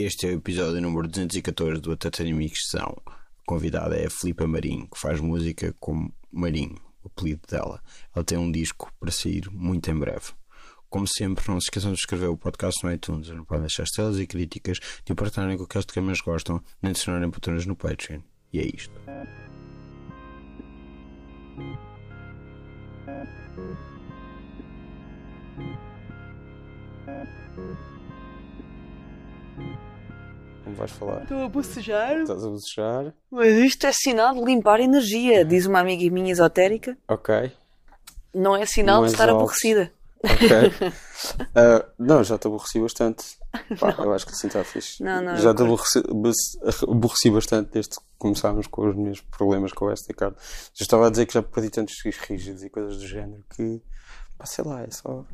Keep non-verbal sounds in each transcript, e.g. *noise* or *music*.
Este é o episódio número 214 do Atatani Mixção. A convidada é a Filipa Marinho, que faz música como Marinho, o apelido dela. Ela tem um disco para sair muito em breve. Como sempre, não se esqueçam de escrever o podcast no iTunes. Não podem deixar estrelas e críticas, de partilharem com aqueles que mais gostam, nem de acionarem patronas no Patreon. E é isto. Como vais falar? Estou a bocejar. Estás a bocejar? Mas isto é sinal de limpar energia, diz uma amiga minha esotérica. Ok. Não é sinal Não de estar aborrecida. Ok. *laughs* Ah, não, já te aborreci bastante. Pá, eu acho que assim está fixe. Não, não, já te aborreci, aborreci bastante desde que começámos com os meus problemas com o SD-card. Já estava a dizer que já perdi tantos fios rígidos e coisas do género que, pá, sei lá, é só,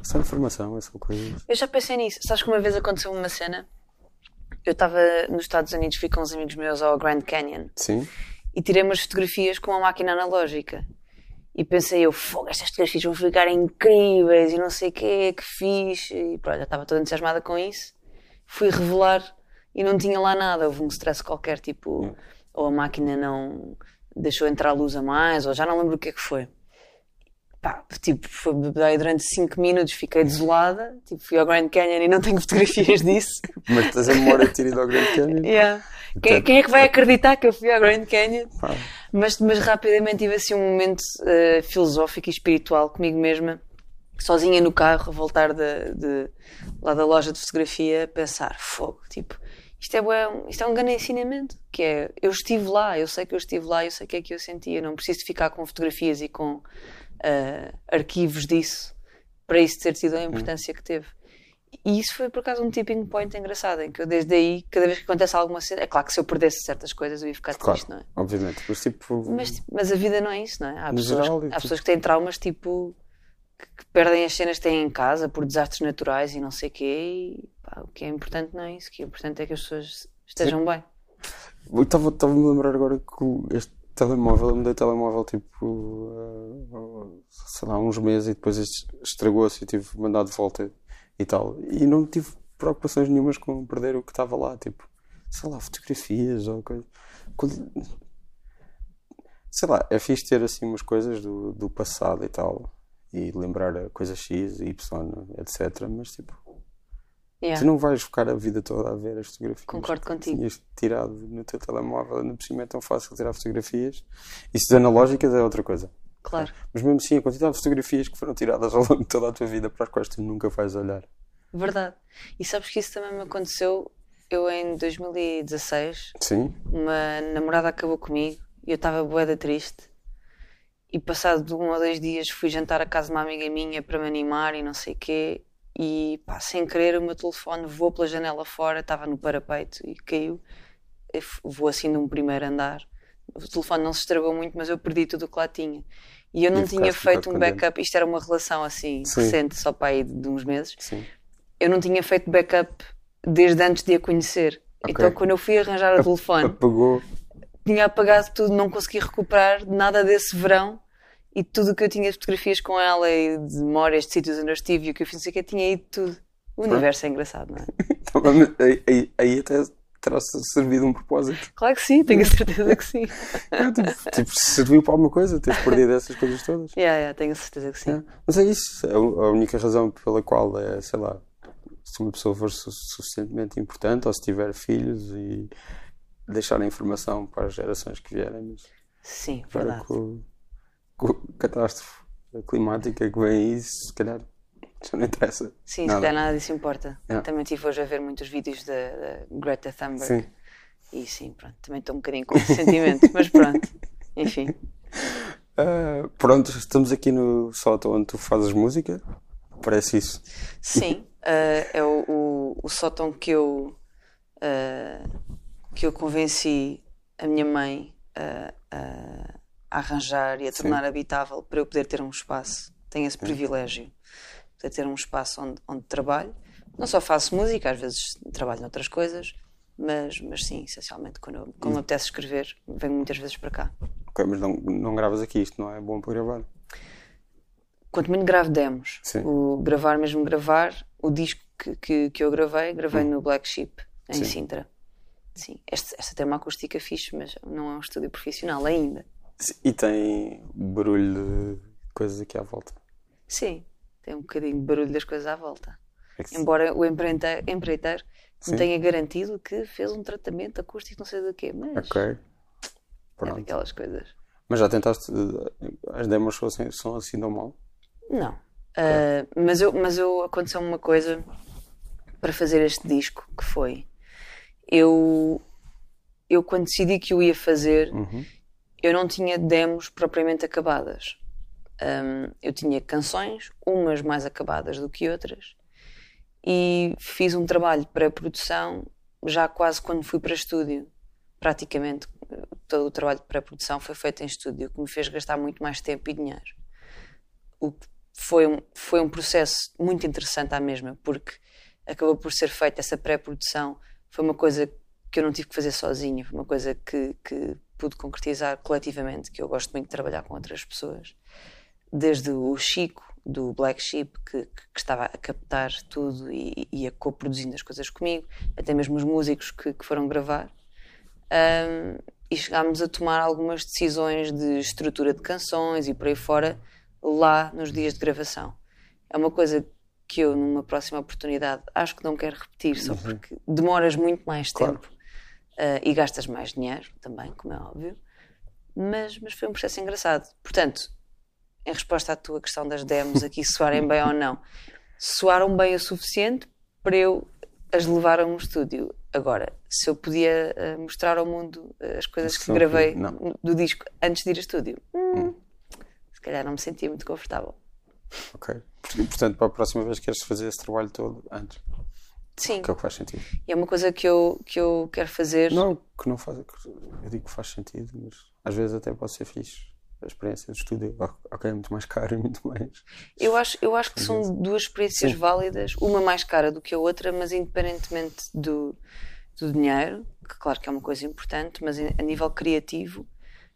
é só informação, é só coisas. Eu já pensei nisso. Sabes que uma vez aconteceu uma cena? Eu estava nos Estados Unidos, fui com uns amigos meus ao Grand Canyon Sim? e tirei umas fotografias com uma máquina analógica. E pensei eu, fogo, estas fotografias vão ficar incríveis e não sei o que que fiz. E pronto, já estava toda entusiasmada com isso. Fui revelar e não tinha lá nada. Houve um stress qualquer, tipo, ou a máquina não deixou entrar a luz a mais, ou já não lembro o que é que foi. Pá, tipo, daí durante 5 minutos, fiquei desolada. Tipo, fui ao Grand Canyon e não tenho *laughs* fotografias disso. Mas tens a memória de ter ido ao Grande Canyon? Yeah. Quem, quem é que vai acreditar que eu fui ao Grand Canyon? Mas, mas rapidamente tive assim um momento eh, filosófico e espiritual comigo mesma, sozinha no carro, a voltar de, de- lá da loja de fotografia, a pensar: fogo, tipo, isto é, bué- isto é um grande ensinamento. Que é, eu estive lá, eu sei que eu estive lá, eu sei o que é que eu sentia, não preciso de ficar com fotografias e com eh, arquivos disso para isso ter tido a importância que teve. E isso foi por acaso um tipping point engraçado, em que eu desde aí, cada vez que acontece alguma cena, é claro que se eu perdesse certas coisas eu ia ficar claro, triste, não é? obviamente. Mas tipo, Mas, tipo, mas a vida não é isso, não é? Há, pessoas, geral, há tipo- pessoas que têm traumas tipo que, que perdem as cenas que têm em casa por desastres naturais e não sei o quê. E, pá, o que é importante não é isso. O que é importante é que as pessoas estejam bem. Eu estava estava a me lembrar agora que este telemóvel, eu mudei de telemóvel tipo, uh, sei lá, uns meses e depois estragou-se e tive de mandar de volta e tal. E não tive preocupações nenhumas com perder o que estava lá, tipo, sei lá, fotografias ou coisa. Quando- Sei lá, é fixe ter assim umas coisas do, do passado e tal. E lembrar a coisa X, Y, etc. Mas tipo, Yeah. Tu não vais ficar a vida toda a ver as fotografias. Concordo contigo. Tinhas tirado no teu telemóvel, ainda por cima é tão fácil tirar fotografias. Isso de analógicas é outra coisa. Claro, Mas mesmo assim, a quantidade de fotografias que foram tiradas *laughs* ao longo de toda a tua vida para as quais tu nunca vais olhar. verdade. E sabes que isso também me aconteceu. Eu em 2016, Sim? uma namorada acabou comigo e eu estava boeda triste. E passado um ou dois dias fui jantar à casa de uma amiga minha para me animar e não sei o quê. E pá, sem querer o meu telefone voou pela janela fora, estava no parapeito e caiu. Eu Voou assim de um primeiro andar. O telefone não se estragou muito, mas eu perdi tudo o que lá tinha. E eu não E tinha feito um backup. Isto era uma relação assim Sim. recente, só para aí de uns meses. Sim. Eu não tinha feito backup desde antes de a conhecer. Ok. Então, quando eu fui arranjar o *laughs* telefone, Apagou. tinha apagado tudo, não consegui recuperar nada desse verão e tudo o que eu tinha de fotografias com ela e de memórias de sítios onde eu estive e o que eu fiz, não sei o que, tinha ido tudo. O universo é engraçado, não é? *laughs* Então, aí, aí- aí até terá servido um propósito. Claro que sim, tenho a certeza que sim. É, tipo, tipo, serviu para alguma coisa, teres perdido essas coisas todas. Yeah, yeah, tenho a certeza que sim. É. Mas é isso, é a a única razão pela qual é, sei lá, se uma pessoa for su- suficientemente importante ou se tiver filhos e deixar a informação para as gerações que vierem, mas Sim, agora verdade. com, com a catástrofe climática que vem aí, se calhar já não interessa. Sim, se nada. calhar nada disso importa. Yeah. Também estive hoje a ver muitos vídeos da, Greta Thunberg. Sim. E sim, pronto, também estou um bocadinho com esse sentimento, mas pronto, *laughs* enfim. Ah, pronto, estamos aqui no sótão onde tu fazes música. Parece isso. Sim, eh, *laughs* é o, o, o sótão que eu, eh, que eu convenci a minha mãe a, a arranjar e a tornar habitável para eu poder ter um espaço. Tenho esse privilégio de ter um espaço onde, onde trabalho. Não só faço música, às vezes trabalho noutras coisas, mas, mas sim, essencialmente, quando, eu- quando me apetece escrever, venho muitas vezes para cá. Ok, mas não, não gravas aqui, isto não é bom para gravar. quanto muito gravo demos. Sim. O gravar mesmo gravar, o disco que, que, que eu gravei, gravei Hum. no Black Sheep, em Sim. Sintra. Sim, esta, esta tem uma acústica fixe, mas não é um estúdio profissional ainda. E tem barulho de coisas aqui à volta. Sim, tem um bocadinho de barulho das coisas à volta. É que- Embora o empreiteiro, empreiteiro Sim. não tenha garantido que fez um tratamento acústico, não sei do quê, mas Ok. é Pronto. daquelas coisas. Mas já tentaste. eh, As demos são assim, são assim tão mal? Não. Ah, mas eu, mas eu aconteceu uma coisa para fazer este disco que foi eu eu quando decidi que o ia fazer Uhum. eu não tinha demos propriamente acabadas. Ahm, eu tinha canções, umas mais acabadas do que outras, e fiz um trabalho de pré-produção já quase quando fui para estúdio. Praticamente todo o trabalho de pré-produção foi feito em estúdio, o que me fez gastar muito mais tempo e dinheiro. O que foi um, foi um processo muito interessante à mesma, porque acabou por ser feita essa pré-produção. Foi uma coisa que eu não tive que fazer sozinha, foi uma coisa que, que pude concretizar coletivamente, que eu gosto muito de trabalhar com outras pessoas. Desde o Chico, do Black Sheep, que, que estava a captar tudo e, e a co-produzindo as coisas comigo, até mesmo os músicos que, que foram gravar. Um, e chegámos a tomar algumas decisões de estrutura de canções e por aí fora, lá nos dias de gravação. É uma coisa que eu, numa próxima oportunidade, acho que não quero repetir, só porque demoras muito mais Claro. tempo uh, e gastas mais dinheiro também, como é óbvio. Mas, mas foi um processo engraçado. Portanto, em resposta à tua questão das demos aqui, soarem bem ou não, soaram bem o suficiente para eu as levar a um estúdio. Agora, se eu podia uh, mostrar ao mundo uh, as coisas que gravei não. do disco antes de ir a estúdio, hum, se calhar não me sentia muito confortável. Ok. Portanto, para a próxima vez queres fazer esse trabalho todo antes. Sim, Que é o que faz sentido. e é uma coisa que eu, que eu quero fazer. Não que não faz. Eu digo que faz sentido, mas às vezes até pode ser fixe. A experiência de estúdio, ok, é muito mais caro e muito mais. Eu acho, eu acho que são duas experiências Sim. válidas, uma mais cara do que a outra, mas independentemente do, do dinheiro, que claro que é uma coisa importante, mas a nível criativo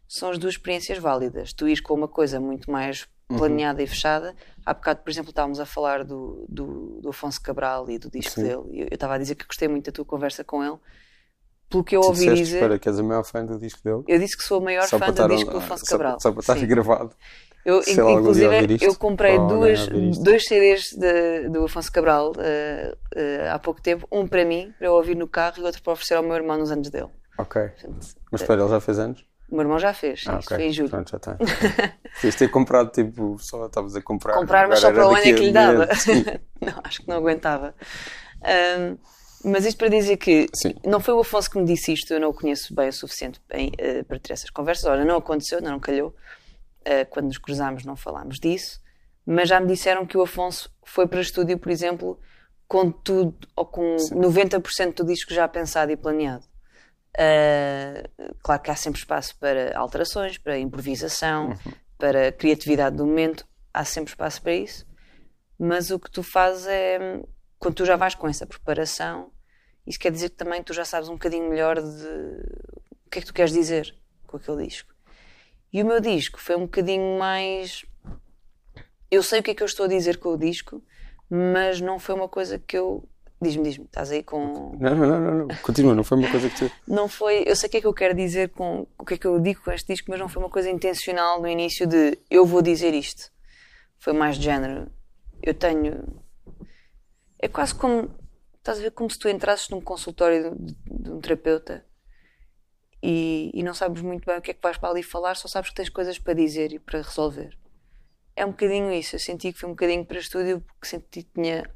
são as duas experiências válidas. Tu ires com uma coisa muito mais planeada e fechada. Há bocado, por exemplo, estávamos a falar do, do, do Afonso Cabral e do disco Sim. dele. e Eu eu estava a dizer que gostei muito da tua conversa com ele. Pelo que eu ouvi disseste, dizer, espera, que és a maior fã do disco dele. eu disse que sou a maior Só fã do disco do on- Afonso só- Cabral. Só para estar Sim. gravado. Eu, Se ela algum dia inclusive, eu comprei duas, dois CDs de- do Afonso Cabral eh, eh, há pouco tempo. Um para mim, para eu ouvir no carro, e outro para oferecer ao meu irmão nos anos dele. Ok. Portanto, Mas espera, ele já fez anos? o meu irmão já fez, Ah, isto ok. foi em julho. Pronto, já tem. Devias ter comprado, tipo, só estavas a comprar. Comprar, mas só para o ano é que lhe dava. *laughs* não, acho que não aguentava. Ahm, mas isto para dizer que Sim. não foi o Afonso que me disse isto, eu não o conheço bem o suficiente bem, eh, para ter essas conversas. Olha, não aconteceu, não calhou. Eh, quando nos cruzámos, não falámos disso. Mas já me disseram que o Afonso foi para estúdio, por exemplo, com tudo, ou com 90% do disco já pensado e planeado. Uh, claro que há sempre espaço para alterações, para improvisação, para criatividade do momento, há sempre espaço para isso. Mas o que tu fazes é quando tu já vais com essa preparação, isso quer dizer que também tu já sabes um bocadinho melhor de o que é que tu queres dizer com aquele disco. E o meu disco foi um bocadinho mais. Eu sei o que é que eu estou a dizer com o disco, mas não foi uma coisa que eu. Diz-me, diz-me, estás aí com. Não, não, não, não. Continua, não foi uma coisa que tu. não foi. Eu sei o que é que eu quero dizer com o que é que eu digo com este disco, mas não foi uma coisa intencional no início de eu vou dizer isto. Foi mais de género. Eu tenho. É quase como. Estás a ver como se tu entrasses num consultório de, de um terapeuta e, e não sabes muito bem o que é que vais para ali falar, só sabes que tens coisas para dizer e para resolver. É um bocadinho isso. Eu senti que foi um bocadinho para estúdio porque senti que tinha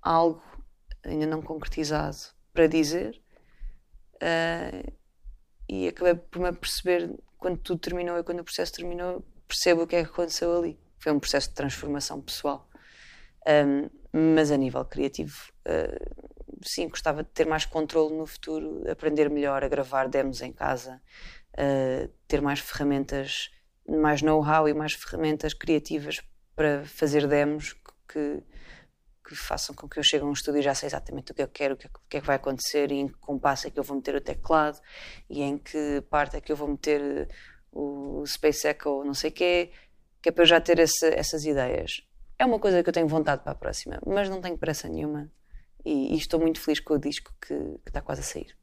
algo ainda não concretizado para dizer. Ah, e acabei por me perceber quando tudo terminou e quando o processo terminou, percebo o que é que aconteceu ali. Foi um processo de transformação pessoal. Um, mas a nível criativo, uh, sim, gostava de ter mais controle no futuro, aprender melhor a gravar demos em casa, uh, ter mais ferramentas, mais know-how e mais ferramentas criativas para fazer demos que, que façam com que eu chegue a um estúdio e já sei exatamente o que eu quero, o que, é, o que é que vai acontecer, e em que compasso é que eu vou meter o teclado, e em que parte é que eu vou meter o Space Echo, não sei o quê, que é para eu já ter esse, essas ideias. É uma coisa que eu tenho vontade para a próxima, mas não tenho pressa nenhuma. e, e estou muito feliz com o disco que, que está quase a sair.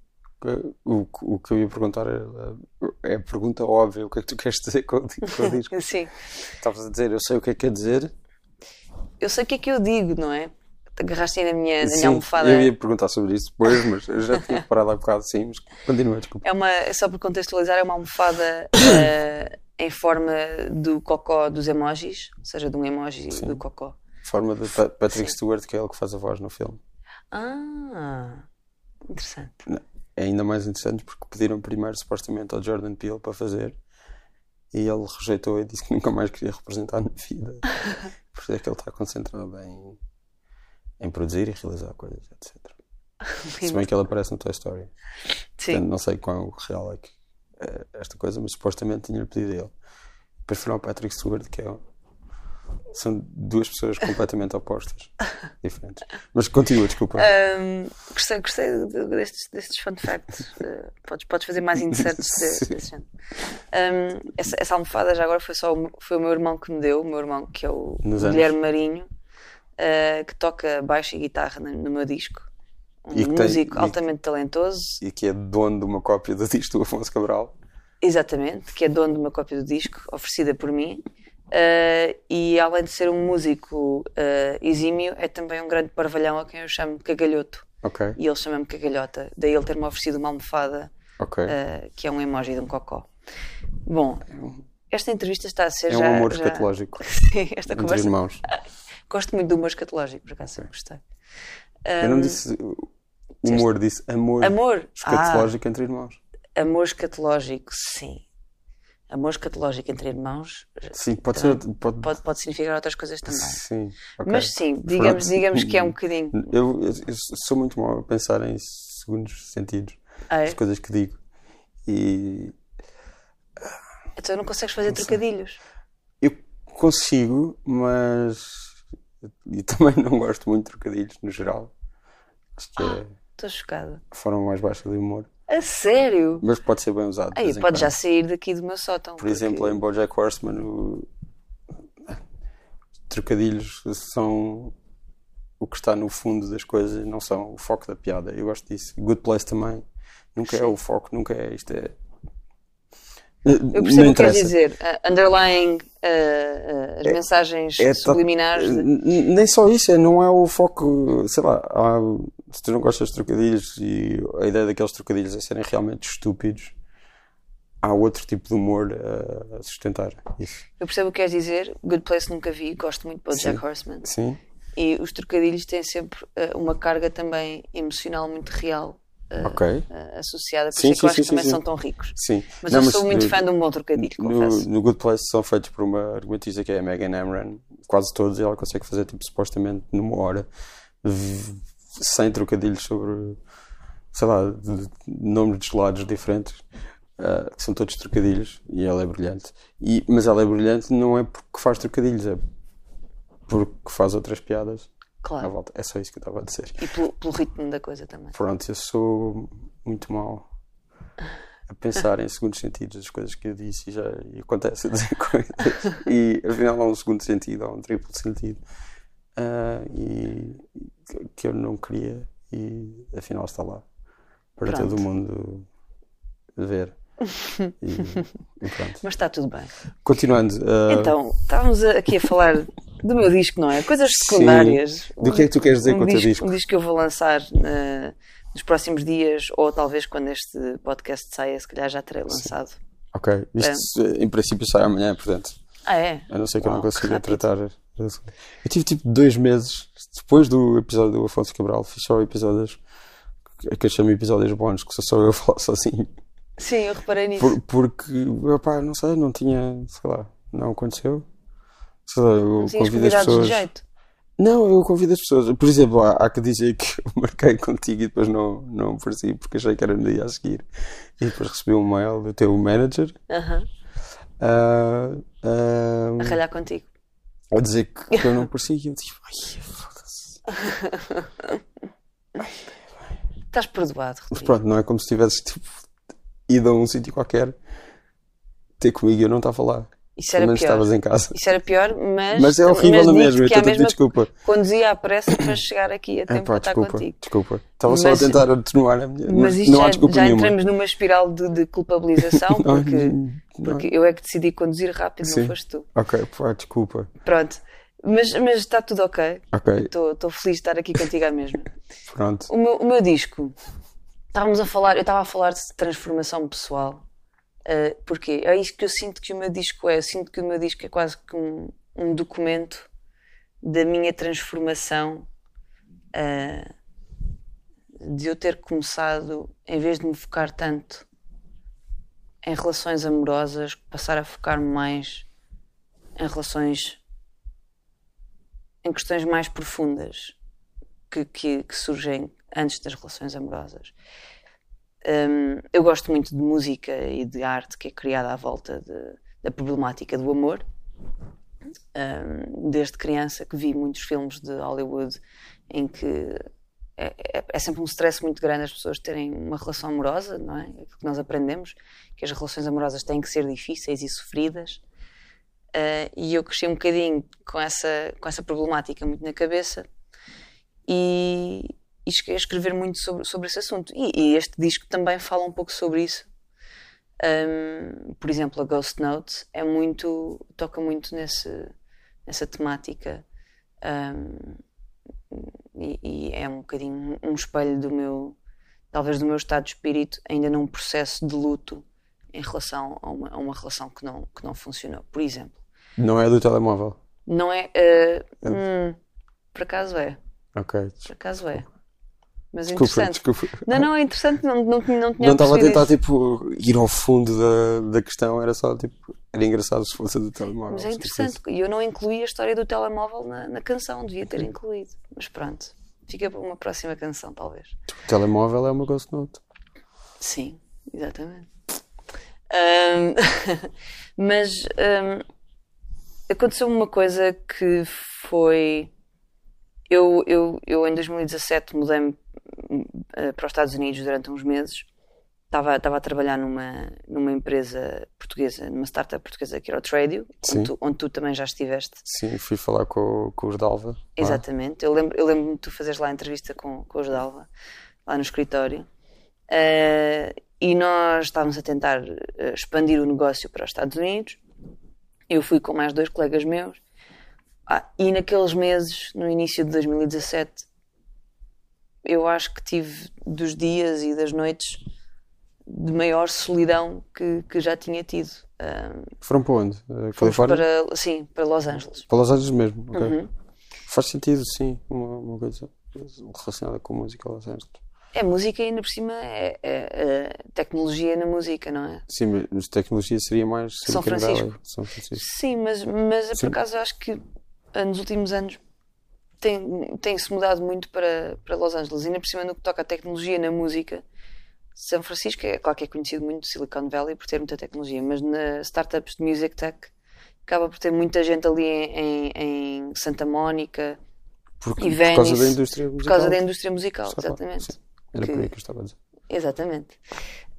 O, o que eu ia perguntar é, é a pergunta óbvia: o que é que tu queres dizer com, o- com o disco? *laughs* Sim, Estavas a dizer, eu sei o que é que quer dizer. eu sei o que é que eu digo, não é? Te agarraste aí na minha, na minha Sim, almofada. eu ia perguntar sobre isso depois, mas eu já tinha *laughs* parado há bocado, sim, mas continua, desculpa. É uma, é só para contextualizar, é uma almofada *coughs* eh, em forma do cocó dos emojis, ou seja, de um emoji Sim. do cocó. Forma de Pa- Patrick Sim. Stewart, que é ele que faz a voz no filme. Ah, interessante. É ainda mais interessante porque pediram primeiro supostamente ao Jordan Peele para fazer e ele rejeitou e disse que nunca mais queria representar na vida. *laughs* Por isso é que ele está concentrado em, em produzir e realizar coisas, etc. *laughs* Se bem que ele aparece no Toy Story. Sim, Portanto, não sei quão real é que esta coisa, mas supostamente tinha pedido ele. Depois foi ao Patrick Stewart, que é. um- São duas pessoas completamente *laughs* opostas, diferentes. Mas continua, desculpa. Ahm, gostei, gostei de- destes, destes fun facts. *laughs* Eh, podes, podes fazer mais inserts de, desse género. Ahm, essa, essa almofada já agora foi só o, foi o meu irmão que me deu, o meu irmão que é o. Guilherme Marinho, eh, que toca baixo e guitarra no, no meu disco. Um E que tem- músico e- altamente talentoso, E que é dono de uma cópia do disco do Afonso Cabral. exatamente, que é dono de uma cópia do disco, oferecida por mim. Eh, e além de ser um músico eh, exímio, é também um grande parvalhão a quem eu chamo cagalhoto. Ok, E ele chama-me cagalhota. Daí ele ter-me oferecido uma almofada ok. uh, que é um emoji de um cocó. Bom, esta entrevista está a ser É um já. amor já- escatológico *laughs* Sim, esta entre conversa. irmãos. *laughs* Gosto muito do humor escatológico, por acaso sempre gostei. Eu não disse humor, disse amor, Amor. escatológico entre irmãos. Ah, amor escatológico, sim. Amor escatológico entre irmãos Sim, pode ser. Pode, pode, pode significar outras coisas também. Sim, ok. Mas sim, digamos, digamos que é um *laughs* bocadinho. Eu, eu- eu sou muito mau a pensar em segundos sentidos, Ah, é? as coisas que digo. E Então não consegues fazer trocadilhos. eu consigo, mas. E também não gosto muito de trocadilhos no geral. Que é Estou chocada. a forma mais baixa do humor. A sério? Mas pode ser bem usado. de Aí pode já sair daqui do meu sótão. Por exemplo, em Bojack Horseman, o... trocadilhos são o que está no fundo das coisas, não são o foco da piada. Eu gosto disso. Good Place também. Nunca é o foco, nunca é isto. É... Eu percebo o que queres dizer. Uh, underlying uh, uh, as mensagens é subliminares. de- Nem só isso, é, não é o foco, sei lá, há- se tu não gostas de trocadilhos e a ideia daqueles trocadilhos é serem realmente estúpidos, há outro tipo de humor a sustentar isso. Eu percebo o que queres dizer. Good Place nunca vi, gosto muito de Jack Sim. Horseman. Sim, E os trocadilhos têm sempre uh, uma carga também emocional muito real uh, associada. Por Sim, isso é sim, que sim, também sim, são sim. tão ricos. Sim. Mas Não, eu sou muito uh, fã de um bom trocadilho, No, confesso. no Good Place são feitos por uma argumentista que é a Megan Amran, quase todos, e ela consegue fazer tipo supostamente numa hora 100 trocadilhos sobre sei lá, de, de nomes de gelados diferentes, ah, que são todos trocadilhos, e ela é brilhante. E, mas ela é brilhante não é porque faz trocadilhos, é porque faz outras piadas à Claro. volta. É só isso que eu estava a dizer. E pelo, pelo ritmo da coisa também. Pronto, eu sou muito mau a pensar em segundos sentidos das coisas que eu disse e já e acontece a dizer *laughs* coisas e afinal há um segundo sentido, há um triplo sentido ah, e que eu não queria e afinal está lá para Pronto. todo mundo ver. E, e. *laughs* Mas está tudo bem. Continuando, ah, Então, estávamos aqui a falar do meu disco, não é? Coisas secundárias. do que é que tu queres dizer um com o teu disco? Um disco que eu vou lançar eh, nos próximos dias, ou talvez quando este podcast saia, se calhar já terei lançado. Ok, isto em princípio sai amanhã, portanto. Ah, é? A não ser que eu não Uau, consiga tratar. Eu tive tipo dois meses depois do episódio do Afonso Cabral, fiz só episódios que eu chamo episódios bons, que sou só eu a falar *laughs* sozinho. Sim, eu reparei nisso. Por- porque, opá, não sei, não tinha, sei lá, não aconteceu. Sei lá, eu Não convido as convidados de pessoas. jeito. Não, eu convido as pessoas. Por exemplo, há, há que dizer que *laughs* eu marquei contigo e depois não, não apareci porque achei que era no dia a seguir. E depois recebi um mail do teu manager Aham. ah, ah, A ralhar contigo. A dizer que, que eu não apareci. E eu tipo, ai, foda-se. *laughs* Estás perdoado, Mas Rodrigo. pronto, não é como se tivesses tipo, ido a um sítio qualquer ter comigo e eu não estava lá. Isso era menos pior. estavas em casa. Isso era pior, mas. Mas é horrível mas na digo-te mesma, eu mesma desculpa. conduzia à pressa para *coughs* chegar aqui a É tempo pá, para estar desculpa, contigo. desculpa. Estava só a Mas- tentar atenuar a minha. Mas isto não há já, desculpa já nenhuma. entramos numa espiral de, de culpabilização, *laughs* porque, não. porque eu é que decidi conduzir rápido, Sim. não foste tu. Ok, pá, desculpa. Pronto. Mas, mas está tudo ok. Estou feliz de estar aqui contigo à mesma. *laughs* pronto. O meu, o meu disco, estávamos a falar, eu estava a falar de transformação pessoal. Uh, porquê? É isso que eu sinto que o meu disco é. Eu sinto que o meu disco é quase que um, um documento da minha transformação. uh, de eu ter começado, em vez de me focar tanto em relações amorosas, passar a focar-me mais em relações. em questões mais profundas que, que, que surgem antes das relações amorosas. Hum, eu gosto muito de música e de arte que é criada à volta de- da problemática do amor. Hum, desde criança que vi muitos filmes de Hollywood em que é, é- é sempre um stress muito grande as pessoas terem uma relação amorosa, não é? Aquilo que nós aprendemos, que as relações amorosas têm que ser difíceis e sofridas. Uh, e eu cresci um bocadinho com essa, com essa problemática muito na cabeça e, e escrever muito sobre, sobre esse assunto. E, e este disco também fala um pouco sobre isso. Um, por exemplo, a Ghost Note é muito, toca muito nesse, nessa temática um, e, e é um bocadinho um espelho do meu, talvez do meu estado de espírito, ainda num processo de luto em relação a uma, a uma relação que não, que não funcionou. Por exemplo, Não é do telemóvel. não é. uh, hum, por acaso é. Ok. Por acaso é. Mas é Desculpa, interessante. desculpa. Não, não, é interessante, não, não, não tinha Não estava a tentar isso. tipo ir ao fundo da, da questão, era só tipo. Era engraçado se fosse do telemóvel. Mas é tipo interessante, e eu não incluí a história do telemóvel na, na canção, devia ter incluído. Mas pronto, fica para uma próxima canção, talvez. O telemóvel é uma Ghost Note. Sim, exatamente. Ahm, *laughs* mas ahm, aconteceu uma coisa que foi. Eu, eu, eu em 2017 mudei-me para os Estados Unidos durante uns meses. Estava, estava a trabalhar numa, numa empresa portuguesa, numa startup portuguesa que era o Tradio, onde tu, onde tu também já estiveste. Sim, fui falar com, com os Dalva. lá. Exatamente. Eu lembro- eu lembro-me de tu fazeres lá a entrevista com, com os Dalva, lá no escritório. Eh, e nós estávamos a tentar eh, expandir o negócio para os Estados Unidos. Eu fui com mais dois colegas meus. Ah, e naqueles meses, no início de 2017, eu acho que tive dos dias e das noites de maior solidão que, que já tinha tido. Ah, Foram para onde? Fomos Califórnia? para, sim, para Los Angeles. Para Los Angeles mesmo. ok. Uhum. Faz sentido, sim. Uma, uma coisa relacionada com música Los Angeles. É música ainda por cima é, é, é tecnologia na música, não é? Sim, mas tecnologia seria mais São Francisco. São Francisco. Sim, mas, mas Sim. por acaso eu acho que ah, nos últimos anos tem- tem-se mudado muito para, para Los Angeles. E ainda por cima no que toca a tecnologia na música, São Francisco é claro que é conhecido muito Silicon Valley por ter muita tecnologia, mas nas startups de music tech acaba por ter muita gente ali em, em- em Santa Mónica Porque, e por causa Venice, da indústria musical. por causa da indústria musical, Só exatamente. sim. Era Que- por aí que eu estava a dizer. Exatamente.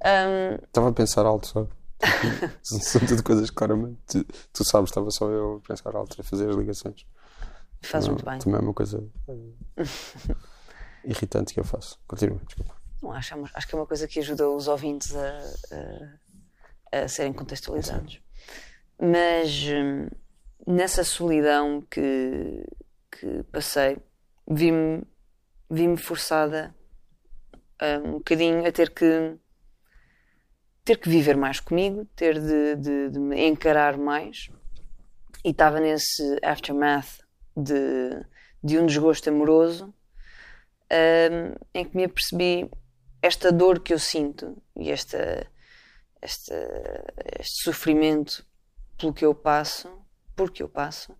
Ahm, Estava a pensar alto. São- *laughs* São tudo coisas que claramente. Tu, tu sabes, estava só eu a pensar alto, a fazer as ligações. Faz Não, muito bem. Também é uma coisa eh, *laughs* irritante que eu faço. Continua, desculpa. Não, acho, é acho que é uma coisa que ajuda os ouvintes a, a- a serem contextualizados. Mas hum, nessa solidão que, que passei, vi-me vi-me forçada a, um bocadinho a ter que ter que viver mais comigo, ter de, de- de me encarar mais. E estava nesse aftermath de, de um desgosto amoroso hum, em que me apercebi esta dor que eu sinto e esta, esta, este sofrimento pelo que eu passo, porque eu passo,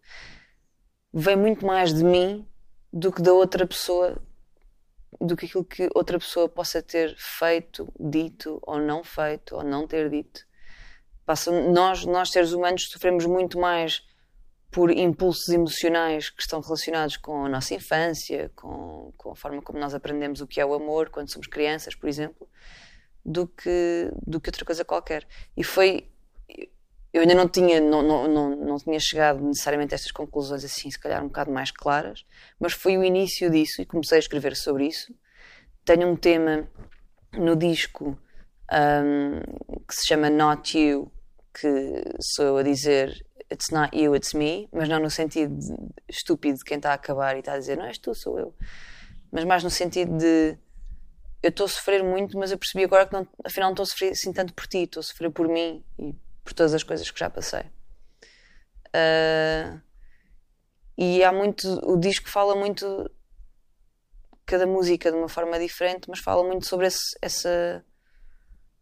vem muito mais de mim do que da outra pessoa, do que aquilo que outra pessoa possa ter feito, dito ou não feito ou não ter dito. Passa, nós, nós seres humanos sofremos muito mais por impulsos emocionais que estão relacionados com a nossa infância, com, com a forma como nós aprendemos o que é o amor quando somos crianças, por exemplo, do que, do que outra coisa qualquer. E foi. eu ainda não tinha, não, não, não, não tinha chegado necessariamente a estas conclusões assim, se calhar um bocado mais claras, mas foi o início disso e comecei a escrever sobre isso. Tenho um tema no disco um, que se chama Not You, que sou eu a dizer It's not you, it's me, mas não no sentido estúpido de quem está a acabar e está a dizer não és tu, sou eu, mas mais no sentido de eu estou a sofrer muito, mas eu percebi agora que não, afinal não estou a sofrer assim tanto por ti, estou a sofrer por mim e por todas as coisas que já passei. Uh, e há muito. O disco fala muito. Cada música de uma forma diferente, mas fala muito sobre esse, essa,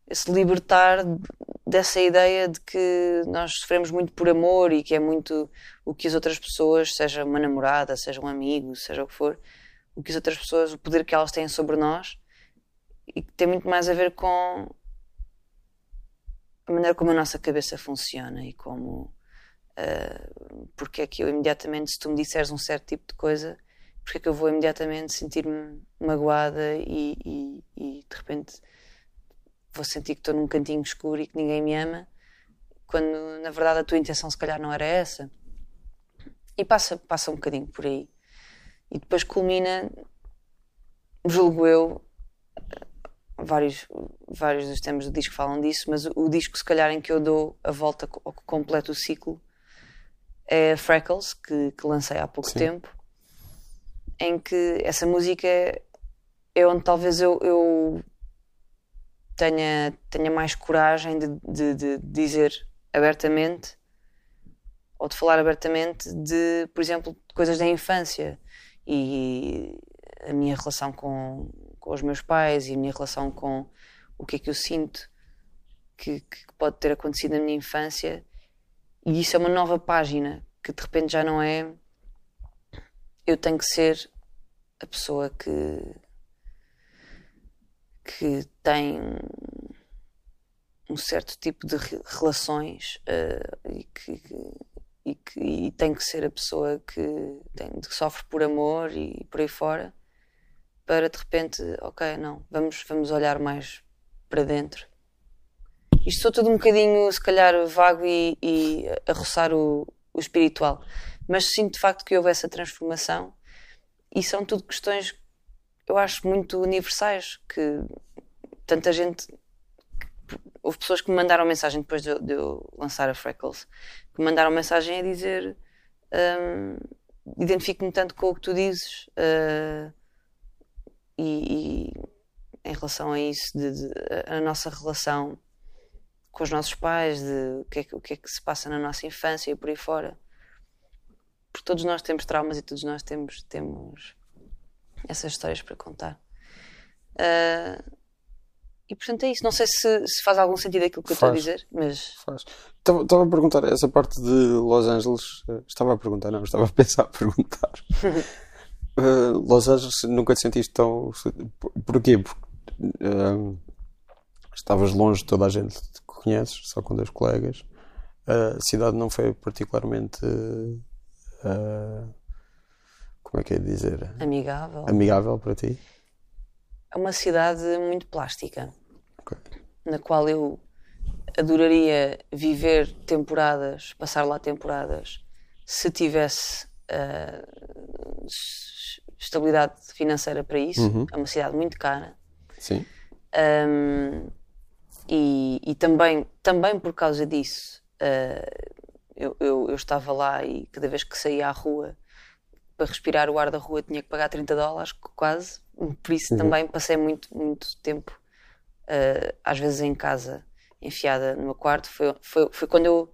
esse libertar dessa ideia de que nós sofremos muito por amor e que é muito o que as outras pessoas, seja uma namorada, seja um amigo, seja o que for, o que as outras pessoas, o poder que elas têm sobre nós e que tem muito mais a ver com a maneira como a nossa cabeça funciona e como uh, porque é que eu imediatamente se tu me disseres um certo tipo de coisa porque é que eu vou imediatamente sentir-me magoada e, e, e, de repente vou sentir que estou num cantinho escuro e que ninguém me ama quando na verdade a tua intenção se calhar não era essa e passa, passa um bocadinho por aí e depois culmina julgo eu vários, vários dos temas do disco falam disso, mas o, o disco, se calhar, em que eu dou a volta ao completo o ciclo é Freckles, que, que lancei há pouco Sim. tempo, em que essa música é onde talvez eu, eu tenha, tenha mais coragem de, de, de, dizer abertamente ou de falar abertamente de, por exemplo, coisas da infância e a minha relação com, com os meus pais e a minha relação com o que é que eu sinto que, que pode ter acontecido na minha infância. E isso é uma nova página que de repente já não é. Eu tenho que ser a pessoa que. Que tem um certo tipo de relações uh, e, que, e, que, e tem que ser a pessoa que, tem, que sofre por amor e por aí fora para de repente, ok, não, vamos, vamos olhar mais para dentro. Isto sou tudo um bocadinho, se calhar, vago e, e a roçar o, o espiritual. Mas sinto de facto que houve essa transformação e são tudo questões, eu acho, muito universais. Que tanta gente. Houve pessoas que me mandaram mensagem depois de eu, de eu lançar a Freckles, que me mandaram mensagem a dizer: um, Identifico-me tanto com o que tu dizes. Uh, e, e em relação a isso, de, de, a nossa relação com os nossos pais, de o que, é, o que é que se passa na nossa infância e por aí fora. Porque todos nós temos traumas e todos nós temos, temos essas histórias para contar. Uh, e portanto é isso. Não sei se, se faz algum sentido aquilo que eu estou a dizer, mas. Faz. Estava, estava a perguntar, essa parte de Los Angeles. Eh, estava a perguntar, não, estava a pensar a perguntar. Uh, *laughs* Los Angeles nunca te sentiste tão. Porquê? Porque uh, estavas longe de toda a gente que conheces, só com dois colegas. Uh, a cidade não foi particularmente. Como é que é de dizer? Amigável. Amigável para ti? É uma cidade muito plástica. Okay. Na qual eu adoraria viver temporadas, passar lá temporadas, se tivesse uh, estabilidade financeira para isso. Uhum. É uma cidade muito cara. Sim. Um, e, e, também, também por causa disso, uh, eu, eu, eu, estava lá e cada vez que saía à rua para respirar o ar da rua tinha que pagar 30 dólares, quase. Por isso uhum. também passei muito, muito tempo, uh, às vezes em casa, enfiada no meu quarto. Foi, foi, foi quando eu,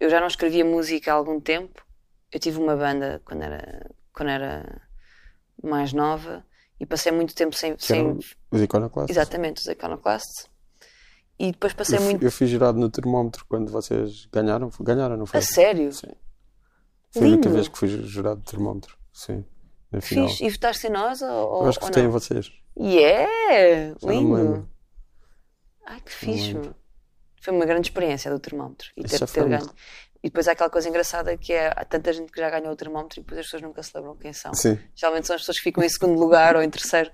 eu já não escrevia música há algum tempo. Eu tive uma banda quando era, quando era mais nova e passei muito tempo sem. sem... Os Iconoclasts. Exatamente, os Iconoclasts. E depois passei eu, muito. Eu fui jurado no termómetro quando vocês ganharam. Ganharam, não foi? A sério? Sim. Foi a única vez que fui jurado de termómetro. Sim. Na final. Fiz. E votaste em nós? Ou, eu acho que votei em vocês. Yeah! Lindo! Ai, que fixe! Foi uma grande experiência do termómetro. E ter, ter ganho. E depois há aquela coisa engraçada que é há tanta gente que já ganhou o termómetro e depois as pessoas nunca se lembram quem são. Sim. Geralmente são as pessoas que ficam em segundo lugar ou em terceiro.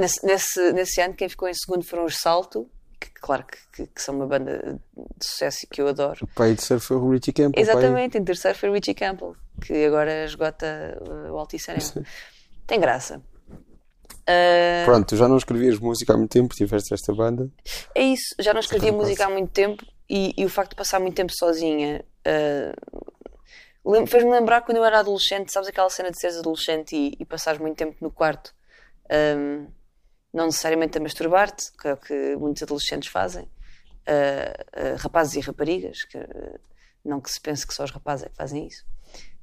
Nesse, nesse, nesse, ano, quem ficou em segundo foram os Salto, que claro que, que, são uma banda de sucesso e que eu adoro. O pai de surf foi o Richie Campbell. pai- Exatamente, em terceiro foi Richie Campbell, que agora esgota uh, o Altice Arena. Tem graça. Uh, Pronto, tu já não escrevias música há muito tempo, tiveste esta banda. É isso, já não escrevia música há muito tempo e, e o facto de passar muito tempo sozinha uh, lem- fez-me lembrar quando eu era adolescente, sabes aquela cena de seres adolescente e, e passares muito tempo no quarto, um, não necessariamente a masturbar-te, que é o que muitos adolescentes fazem, uh, uh, rapazes e raparigas, que, uh, não que se pense que só os rapazes é que fazem isso,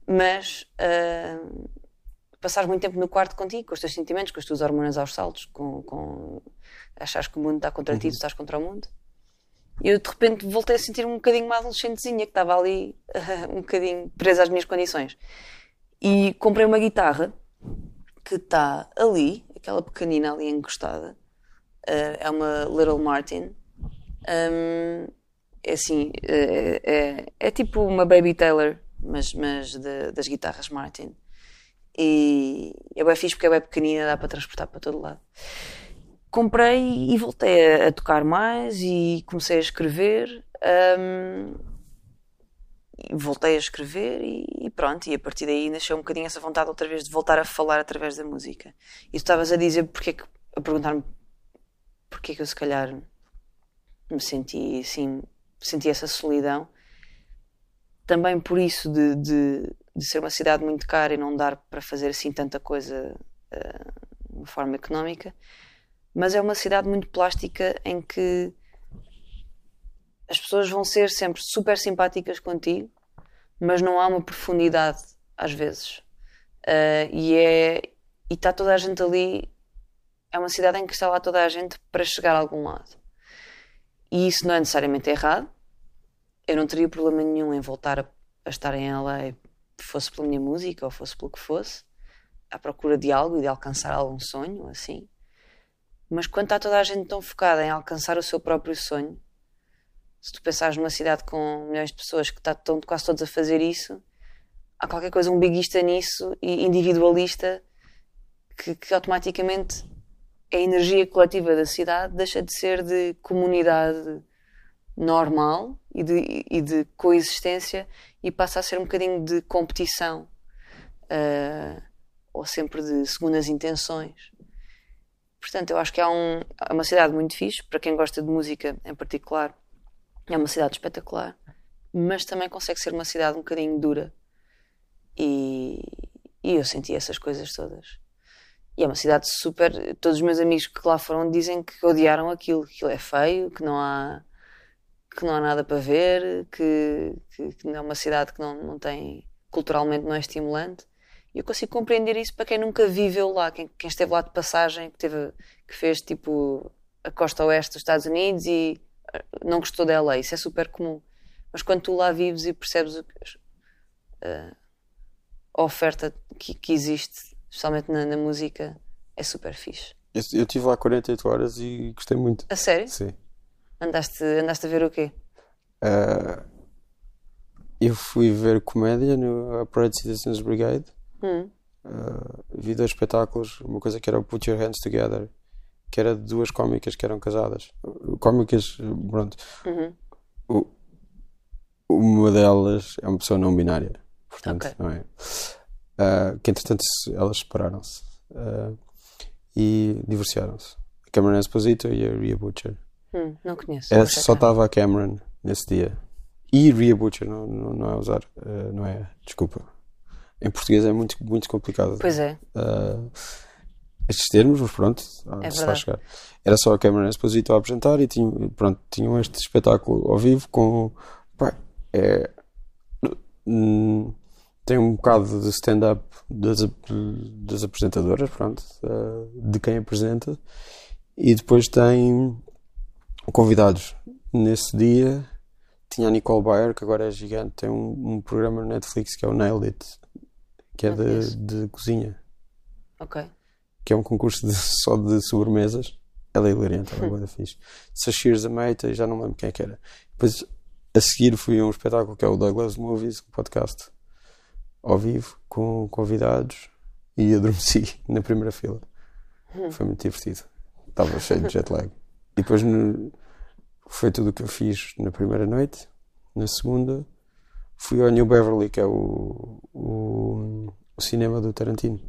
mas passares muito tempo no quarto contigo, com os teus sentimentos, com as tuas hormonas aos saltos, com, com achares que o mundo está contra ti, tu estás contra o mundo. E eu de repente voltei a sentir um bocadinho uma adolescentezinha que estava ali *laughs* um bocadinho presa às minhas condições. E comprei uma guitarra que está ali, aquela pequenina ali encostada. Uh, é uma Little Martin. Um, é assim, é, é, é tipo uma Baby Taylor, mas, mas de- das guitarras Martin. E é bem fixe porque é bem pequenina, dá para transportar para todo lado. Comprei e voltei a, a tocar mais e comecei a escrever. e voltei a escrever e, e pronto, e a partir daí nasceu um bocadinho essa vontade outra vez de voltar a falar através da música. E tu estavas a dizer porque é que, a perguntar-me porque é que eu se calhar me senti assim, senti essa solidão. Também por isso de, de, de ser uma cidade muito cara e não dar para fazer assim tanta coisa eh, de forma económica, mas é uma cidade muito plástica em que as pessoas vão ser sempre super simpáticas contigo, mas não há uma profundidade às vezes. Eh, e é e está toda a gente ali. É uma cidade em que está lá toda a gente para chegar a algum lado. E isso não é necessariamente errado. Eu não teria problema nenhum em voltar a, a estar em LA, fosse pela minha música ou fosse pelo que fosse, à procura de algo e de alcançar algum sonho, assim. Mas quando está toda a gente tão focada em alcançar o seu próprio sonho, se tu pensares numa cidade com milhões de pessoas que estão quase todos a fazer isso, há qualquer coisa umbiguista nisso e individualista que, que automaticamente a energia coletiva da cidade deixa de ser de comunidade normal e de, e de coexistência e passa a ser um bocadinho de competição ah, ou sempre de segundas intenções. Portanto, eu acho que há um, é uma cidade muito fixe, para quem gosta de música em particular, é uma cidade espetacular, mas também consegue ser uma cidade um bocadinho dura. E, e eu senti essas coisas todas. E é uma cidade super. Todos os meus amigos que lá foram dizem que odiaram aquilo, que aquilo é feio, que não há, que não há nada para ver, que, que, que é uma cidade que não, não tem. culturalmente não é estimulante. E eu consigo compreender isso para quem nunca viveu lá, quem, quem esteve lá de passagem, que, teve, que fez tipo a costa oeste dos Estados Unidos e não gostou dela. Isso é super comum. Mas quando tu lá vives e percebes o eh, a oferta que, que existe, especialmente na, na música, é super fixe. Eu, eu estive lá 48 horas e gostei muito. A sério? Sim. Andaste, andaste a ver o quê? Ah, eu fui ver comédia no Upright Citizens Brigade. Hum, Ah, vi dois espetáculos. Uma coisa que era o Put Your Hands Together, que era de duas cómicas que eram casadas. Cómicas, pronto. uhum. O- uma delas é uma pessoa não binária, portanto, Ok. não é? Ah, que entretanto elas separaram-se ah, e divorciaram-se. A Cameron Esposito e a Rhea Butcher. Hum, não conheço. Vou só checar. estava a Cameron nesse dia. E Rhea Butcher, não, não, não é usar, ah, não é, desculpa. Em português é muito, muito complicado. Pois é. Ah, estes termos, mas pronto, ah, É se faz chegar. Era só a Cameron Esposito a apresentar e tinham, pronto, tinham este espetáculo ao vivo com. pá, é, hum, tem um bocado de stand-up das, das apresentadoras, pronto, ah, de quem apresenta, e depois tem convidados. Nesse dia tinha a Nicole Bayer, que agora é gigante, tem um, um programa no Netflix que é o Nailed It, que é conheço. de, de cozinha Ok. Que é um concurso de- *laughs* só de sobremesas. Ela é hilariante, ela é da fixe. Sashir Zameita, e já não lembro quem é que era. Depois, a seguir, fui a um espetáculo que é o Douglas Movies, um podcast ao vivo, com convidados, e adormeci *laughs* na primeira fila. Foi muito divertido. Estava cheio de jet lag. E depois, no- foi tudo o que eu fiz na primeira noite. Na segunda, fui ao New Beverly, que é o, o, o cinema do Tarantino.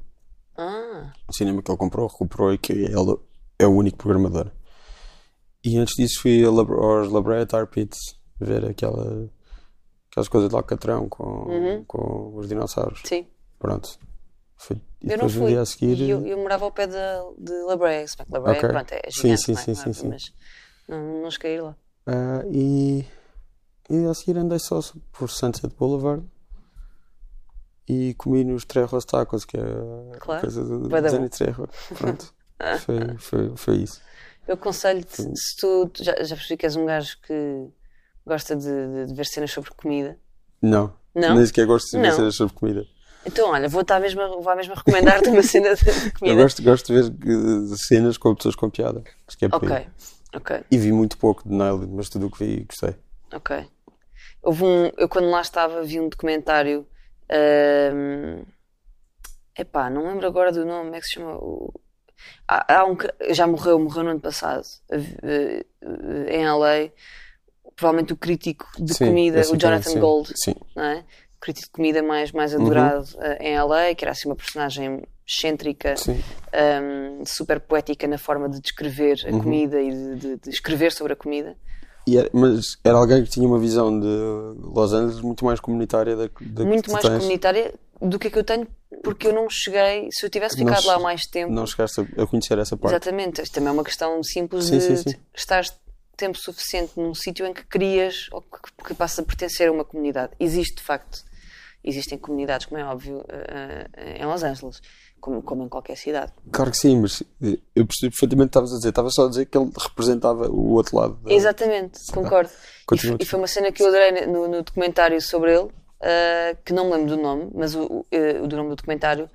Ah, O cinema que ele comprou, recuperou e que ele é o único programador. E antes disso fui aos Laboratory Pits ver aquela, aquelas coisas de Alcatrão com, Uhum. com os dinossauros. sim. Pronto. Foi, e Eu não fui. dia a seguir. E eu, eu morava ao pé de, de La Brea. Se bem que La Brea, Ok. pronto, é Sim, gigante, sim, não é? sim, sim, sim. Mas não, não cheguei lá. Ah, e, e a seguir andei só por Sunset Boulevard e comi nos Trejos Tacos, que é a Claro. coisa do Bué da Zani bom. Trejo. Pronto. *laughs* foi, foi, foi isso. Eu aconselho-te, se tu, já, já percebi que és um gajo que gosta de, de- ver cenas sobre comida. Não. Não? Nem sequer gosto de ver Não. cenas sobre comida. Então, olha, vou estar mesmo, vou mesmo a recomendar-te uma cena de *laughs* Eu comida. gosto, gosto de ver cenas com pessoas com piada. Acho que é por ok, E vi muito pouco de Nile, mas tudo o que vi gostei. ok. Houve um, eu quando lá estava vi um documentário. Ahm, epá, não lembro agora do nome, como é que se chama? O- há, há um, que já morreu, morreu no ano passado, em LA. Provavelmente o crítico de Sim, comida, o Jonathan sim. Gold. Sim. não é? Crítico de comida mais, Uhum. mais adorado eh, em LA, que era assim uma personagem excêntrica, um, super poética na forma de descrever a Uhum. comida e de, de- de escrever sobre a comida. Era- mas era alguém que tinha uma visão de Los Angeles muito mais comunitária da, da Muito mais tens. comunitária do que que eu tenho, porque eu não cheguei. Se eu tivesse Não ficado lá che- mais tempo, Não chegaste a, conhecer essa parte. exatamente, isto também é uma questão simples Sim, de, sim, sim. estar tempo suficiente num sítio em que crias ou que, que passas a pertencer a uma comunidade. Existe, de facto, existem comunidades, como é óbvio, eh, eh, em Los Angeles, como, como em qualquer cidade. Claro que sim, mas eh, eu percebi perfeitamente o que estavas a dizer. Estava só a dizer que ele representava o outro lado. da- Exatamente, concordo. E, Continua, e foi uma cena que eu adorei no, no documentário sobre ele, ah, que não me lembro do nome, mas o, o do nome do documentário,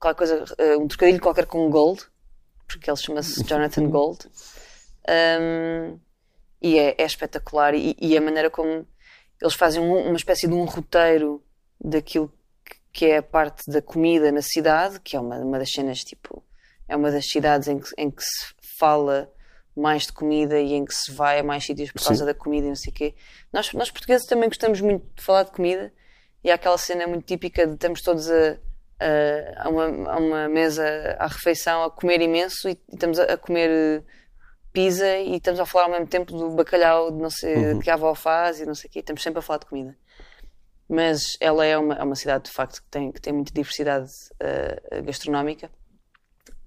qualquer coisa, ah, um trocadilho qualquer com Gold, porque ele chama-se *laughs* Jonathan Gold, Um, e é, é espetacular. E, e a maneira como eles fazem um- uma espécie de um roteiro daquilo que- é a parte da comida na cidade, que é uma, uma das cenas tipo. É uma das cidades em que, em que se fala mais de comida e em que se vai a mais sítios por causa Sim. da comida e não sei o quê. Nós, nós portugueses também gostamos muito de falar de comida e há aquela cena muito típica de estamos todos a, a, a uma, a uma mesa à refeição a comer imenso e, e estamos a, a comer pizza e estamos a falar ao mesmo tempo do bacalhau de não sei, que a avó faz e não sei o quê. Estamos sempre a falar de comida. Mas ela é uma, é uma cidade, de facto, que tem, que tem muita diversidade eh, gastronómica.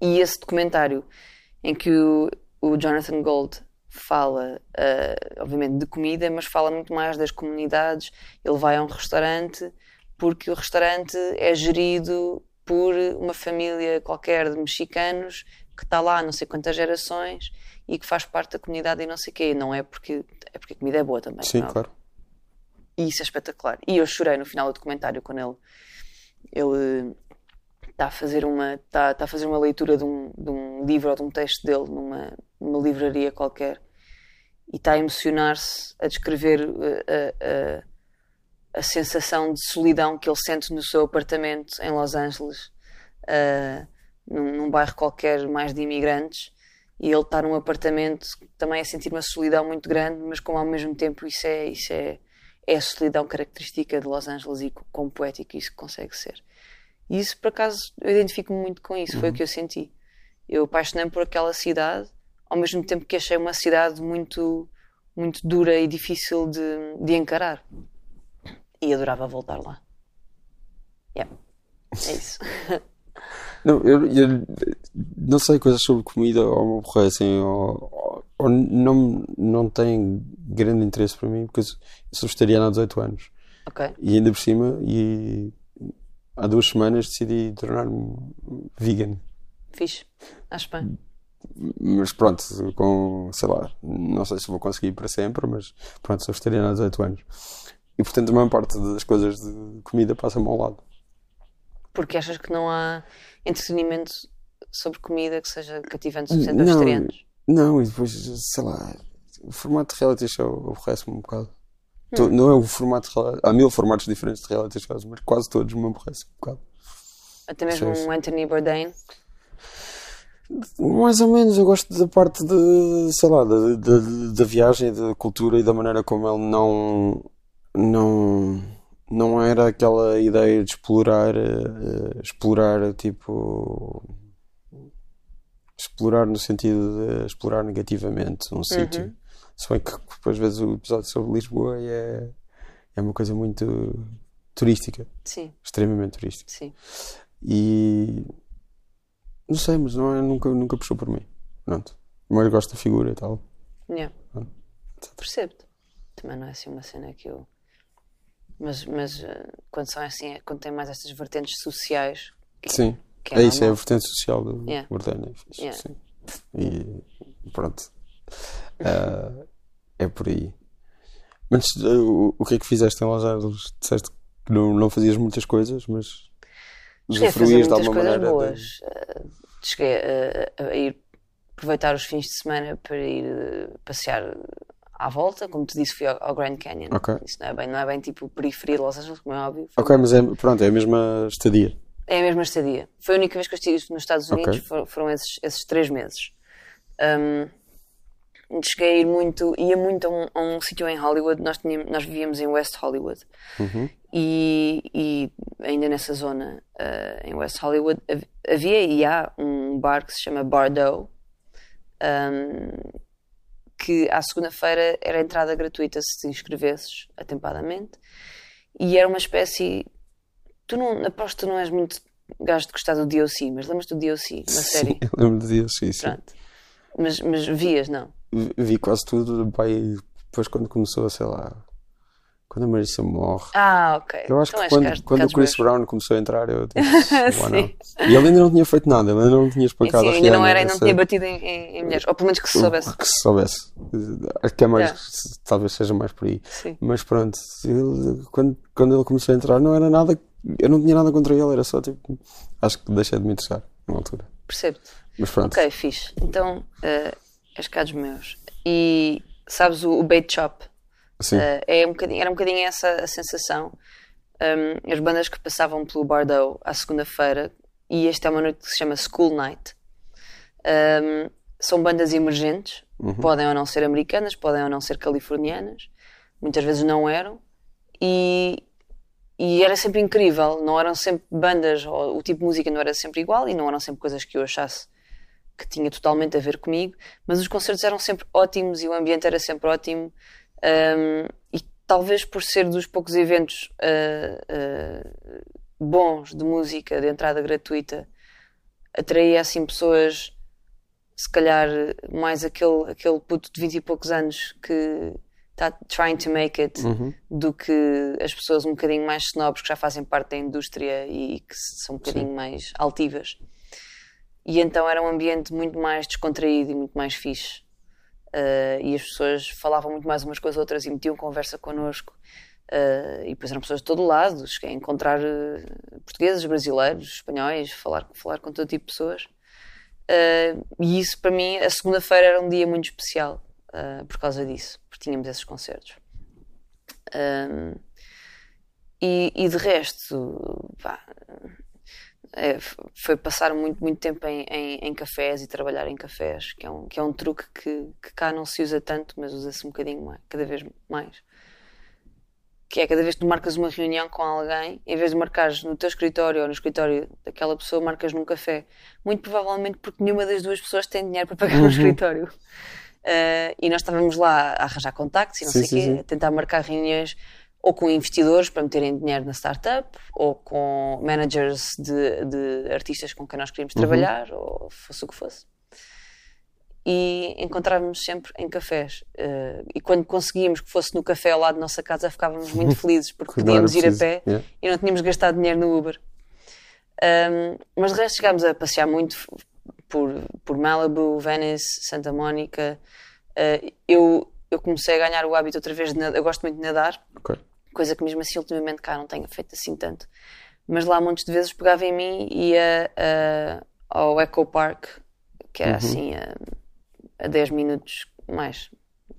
E esse documentário em que o, o Jonathan Gold fala, eh, obviamente, de comida, mas fala muito mais das comunidades. Ele vai a um restaurante porque o restaurante é gerido por uma família qualquer de mexicanos que está lá há não sei quantas gerações e que faz parte da comunidade e não sei o quê. Não é porque, é porque a comida é boa também. Sim, não é? claro. E isso é espetacular. E eu chorei no final do documentário quando ele ele está a fazer uma está, está a fazer uma leitura de um, de um livro ou de um texto dele numa, numa livraria qualquer e está a emocionar-se a descrever uh, a, a, a sensação de solidão que ele sente no seu apartamento em Los Angeles uh, num, num bairro qualquer mais de imigrantes e ele está num apartamento também a sentir uma solidão muito grande mas como ao mesmo tempo isso é isso é é a solidão característica de Los Angeles e quão poético isso consegue ser. E isso, por acaso, eu identifico-me muito com isso, foi o que eu senti. Eu apaixonei-me por aquela cidade, ao mesmo tempo que achei uma cidade muito, muito dura e difícil de, de encarar. E adorava voltar lá. Yeah. É isso. *laughs* Não, eu, eu não sei coisas sobre comida ou me aborrecem ou, ou, não, não têm grande interesse para mim porque eu sou- vegetariano há 18 anos ok. e ainda por cima e há duas semanas decidi tornar-me vegan Fixe. Acho bem. mas pronto, com sei lá, não sei se vou conseguir para sempre, mas pronto, sou vegetariano há 18 anos e portanto a maior parte das coisas de comida passa-me ao lado Porque achas que não há entretenimento sobre comida que seja cativante o suficiente para vegetarianos? Não, e depois, sei lá, o formato de reality show aborrece-me um bocado. Tô- Não é o formato de reality Há mil formatos diferentes de reality shows, mas quase todos me aborrecem um bocado. Até mesmo sim. um Anthony Bourdain. Mais ou menos, eu gosto da parte de, sei lá, da, da, da viagem, da cultura e da maneira como ele não, não, não era aquela ideia de explorar, eh, explorar, tipo, explorar no sentido de explorar negativamente um sítio. Se bem que depois vezes o episódio sobre Lisboa é, é uma coisa muito turística, Sim, extremamente turística. sim. E não sei, mas não é, nunca, nunca puxou por mim. Pronto. Mas gosto da figura e tal. Yeah. Ah, Percebo-te. Também não é assim uma cena que eu. Mas, mas eh, quando são assim, é quando tem mais estas vertentes sociais, Sim. que É, é, isso, é a vertente social do Yeah. Gordana. é Yeah. Sim. E pronto. Ah, é por aí. Mas ah, o, que é que fizeste em Los Angeles? Disseste que não, não fazias muitas coisas, mas Cheguei a fazer usufruías de muitas alguma coisas maneira. de- boas. Eh, cheguei a, a ir aproveitar os fins de semana para ir eh, passear à volta. Como te disse, fui ao, ao Grand Canyon. Ok. Isso não é bem, não é bem tipo periferia de Los Angeles, como é óbvio. Ok, mas é, pronto, é a mesma estadia. É a mesma estadia. Foi a única vez que eu estive nos Estados Unidos, Ok. for- foram esses, esses três meses. Um, cheguei a ir muito, ia muito a um, a um sítio em Hollywood, nós, tínhamos, nós vivíamos em West Hollywood. E, e ainda nessa zona, uh, em West Hollywood, hav- havia e há um bar que se chama Bardo, um, que à segunda-feira era entrada gratuita se te inscrevesses atempadamente. E era uma espécie Tu não, aposto que tu não és muito gajo de gostar do DOC, mas lembras do DOC, uma série? Sim, *laughs* eu lembro de dias, sim, sim. Pronto. Mas, mas vias, não? Vi- quase tudo, pai, depois quando começou, sei lá, quando a Marissa morre. Ah, ok. Eu acho Então que quando, quando o Chris meus. Brown começou a entrar, eu *laughs* disse, "Why Sim. not?" E ele ainda não tinha feito nada, ele ainda não tinha Sim, espancado a ainda não, Rihanna, era, não essa- tinha batido em, em, em mulheres. Ou pelo menos que se soubesse. Que se soubesse. Acho que é mais, Yeah. talvez seja mais por aí. Sim. Mas pronto, ele- quando, quando ele começou a entrar, não era nada, eu não tinha nada contra ele, era só tipo, acho que deixei de me interessar na altura. Percebo-te. Mas pronto, Ok, fixe. Então, uh, és cá dos meus. E sabes o, o bait shop? sim, Uh, é um bocadinho, era um bocadinho essa a sensação. Um, as bandas que passavam pelo Bardo à segunda-feira, e esta é uma noite que se chama School Night, um, são bandas emergentes, podem ou não ser americanas, podem ou não ser californianas, muitas vezes não eram, e, e era sempre incrível. Não eram sempre bandas, ou o tipo de música não era sempre igual, e não eram sempre coisas que eu achasse que tinha totalmente a ver comigo, mas os concertos eram sempre ótimos e o ambiente era sempre ótimo. Um, e talvez por ser dos poucos eventos uh, uh, bons de música de entrada gratuita, atraía assim pessoas, se calhar mais aquele, aquele puto de 20 e poucos anos que está trying to make it, do que as pessoas um bocadinho mais snobs que já fazem parte da indústria e que são um bocadinho mais altivas. E então era um ambiente muito mais descontraído e muito mais fixe. Uh, e as pessoas falavam muito mais umas com as outras e metiam conversa connosco. Uh, e depois eram pessoas de todo lado, cheguei a encontrar uh, portugueses, brasileiros, espanhóis, falar, falar com todo tipo de pessoas. E isso para mim, a segunda-feira era um dia muito especial uh, por causa disso, porque tínhamos esses concertos. Um, e, e de resto, pá, é, foi passar muito, muito tempo em, em, em cafés e trabalhar em cafés, que é um, que é um truque que, que cá não se usa tanto, mas usa-se um bocadinho mais, cada vez mais. Que é cada vez que tu marcas uma reunião com alguém, em vez de marcares no teu escritório ou no escritório daquela pessoa, marcas num café. Muito provavelmente porque nenhuma das duas pessoas tem dinheiro para pagar um escritório. Uh, e nós estávamos lá a arranjar contactos e não Sim, sei o quê, sim. a tentar marcar reuniões ou com investidores para meterem dinheiro na startup, ou com managers de, de artistas com quem nós queríamos trabalhar, ou fosse o que fosse. E encontrávamos sempre em cafés. Uh, e quando conseguíamos que fosse no café ao lado da nossa casa, ficávamos muito *laughs* felizes, porque podíamos ir a pé yeah. e não tínhamos gastado dinheiro no Uber. Um, mas de resto chegámos a passear muito por, por Malibu, Venice, Santa Mónica. Uh, eu, eu comecei a ganhar o hábito outra vez de nadar. Eu gosto muito de nadar, ok. coisa que mesmo assim ultimamente cá não tenho feito assim tanto. Mas lá montes de vezes pegava em mim e ia uh, ao Eco Park, que era assim a, a 10 minutos, mais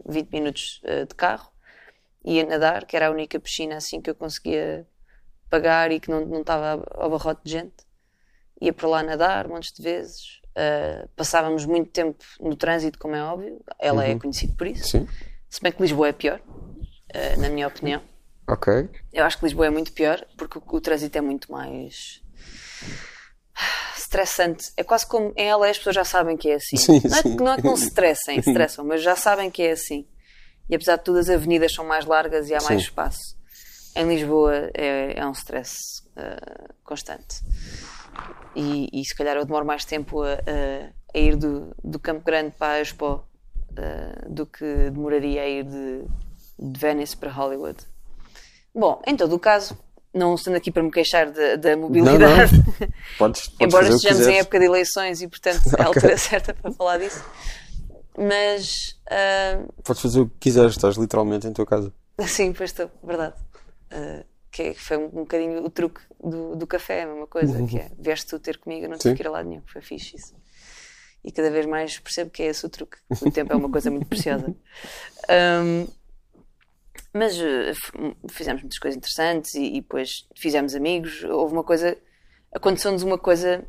20 minutos uh, de carro, ia nadar, que era a única piscina assim que eu conseguia pagar e que não, não estava ao barrote de gente. Ia para lá nadar montes de vezes. Uh, passávamos muito tempo no trânsito, como é óbvio. Ela é conhecida por isso. Sim. Se bem que Lisboa é pior, uh, na minha opinião. Ok. Eu acho que Lisboa é muito pior porque o, o trânsito é muito mais estressante. É quase como em LA as pessoas já sabem que é assim. Sim, não, é, sim. que- não é que não se estressem, *laughs* estressam, mas já sabem que é assim. E apesar de tudo, as avenidas são mais largas e há mais Sim. espaço. Em Lisboa é, é um stress uh, constante. E, e se calhar eu demoro mais tempo a, a- a ir do, do Campo Grande para a Expo uh, do que demoraria a ir de, de Venice para Hollywood. Bom, em todo o caso, não estando aqui para me queixar da, da mobilidade, *laughs* Podes, podes embora estejamos em época de eleições e, portanto, é *laughs* a altura certa para falar disso. Mas, ah, Podes fazer o que quiseres, estás literalmente em tua casa. *laughs* sim, pois estou, verdade. Ah, que é- foi um, um bocadinho o truque do, do café, a mesma coisa, que é vieste tu ter comigo, eu não tive Sim. que ir a lado nenhum, foi fixe isso. E cada vez mais percebo que é esse o truque. O tempo é uma coisa muito preciosa. *laughs* Ahm, mas eh, fizemos muitas coisas interessantes e, e depois fizemos amigos. Houve uma coisa, aconteceu-nos uma coisa,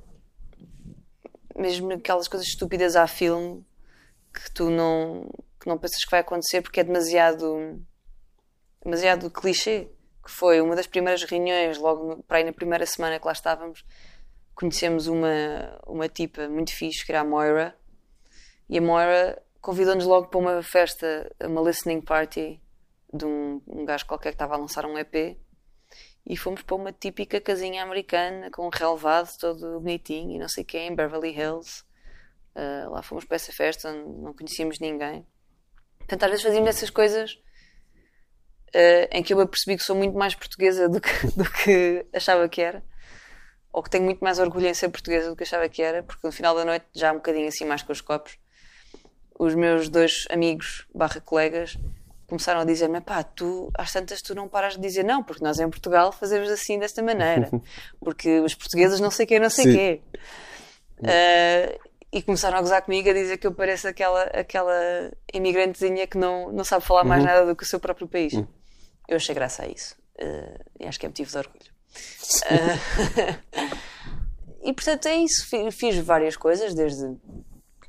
mesmo aquelas coisas estúpidas à filme que tu não, que não pensas que vai acontecer porque é demasiado, demasiado clichê. Que foi uma das primeiras reuniões, logo para aí na primeira semana que lá estávamos, conhecemos uma, uma tipa muito fixe, que era a Moira, e a Moira convidou-nos logo para uma festa, uma listening party de um, um gajo qualquer que estava a lançar um EP. E fomos para uma típica casinha americana com um relevado todo bonitinho e não sei quem, em Beverly Hills. Uh, lá fomos para essa festa, não conhecíamos ninguém. Portanto, às vezes fazíamos essas coisas uh, em que eu me apercebi que sou muito mais portuguesa do que, *laughs* do que achava que era. Ou que tenho muito mais orgulho em ser portuguesa do que achava que era, porque no final da noite, já um bocadinho assim mais com os copos, os meus dois amigos barra colegas começaram a dizer-me, pá, tu, às tantas tu não paras de dizer não, porque nós em Portugal fazemos assim desta maneira, *laughs* porque os portugueses não sei quê, não sei Sim. quê. Ah, e começaram a gozar comigo a dizer que eu pareço aquela, aquela imigrantezinha que não, não sabe falar mais nada do que o seu próprio país. Eu achei graça a isso. E acho que é motivo de orgulho. Ah, *laughs* e portanto é isso. Fi- Fiz várias coisas, desde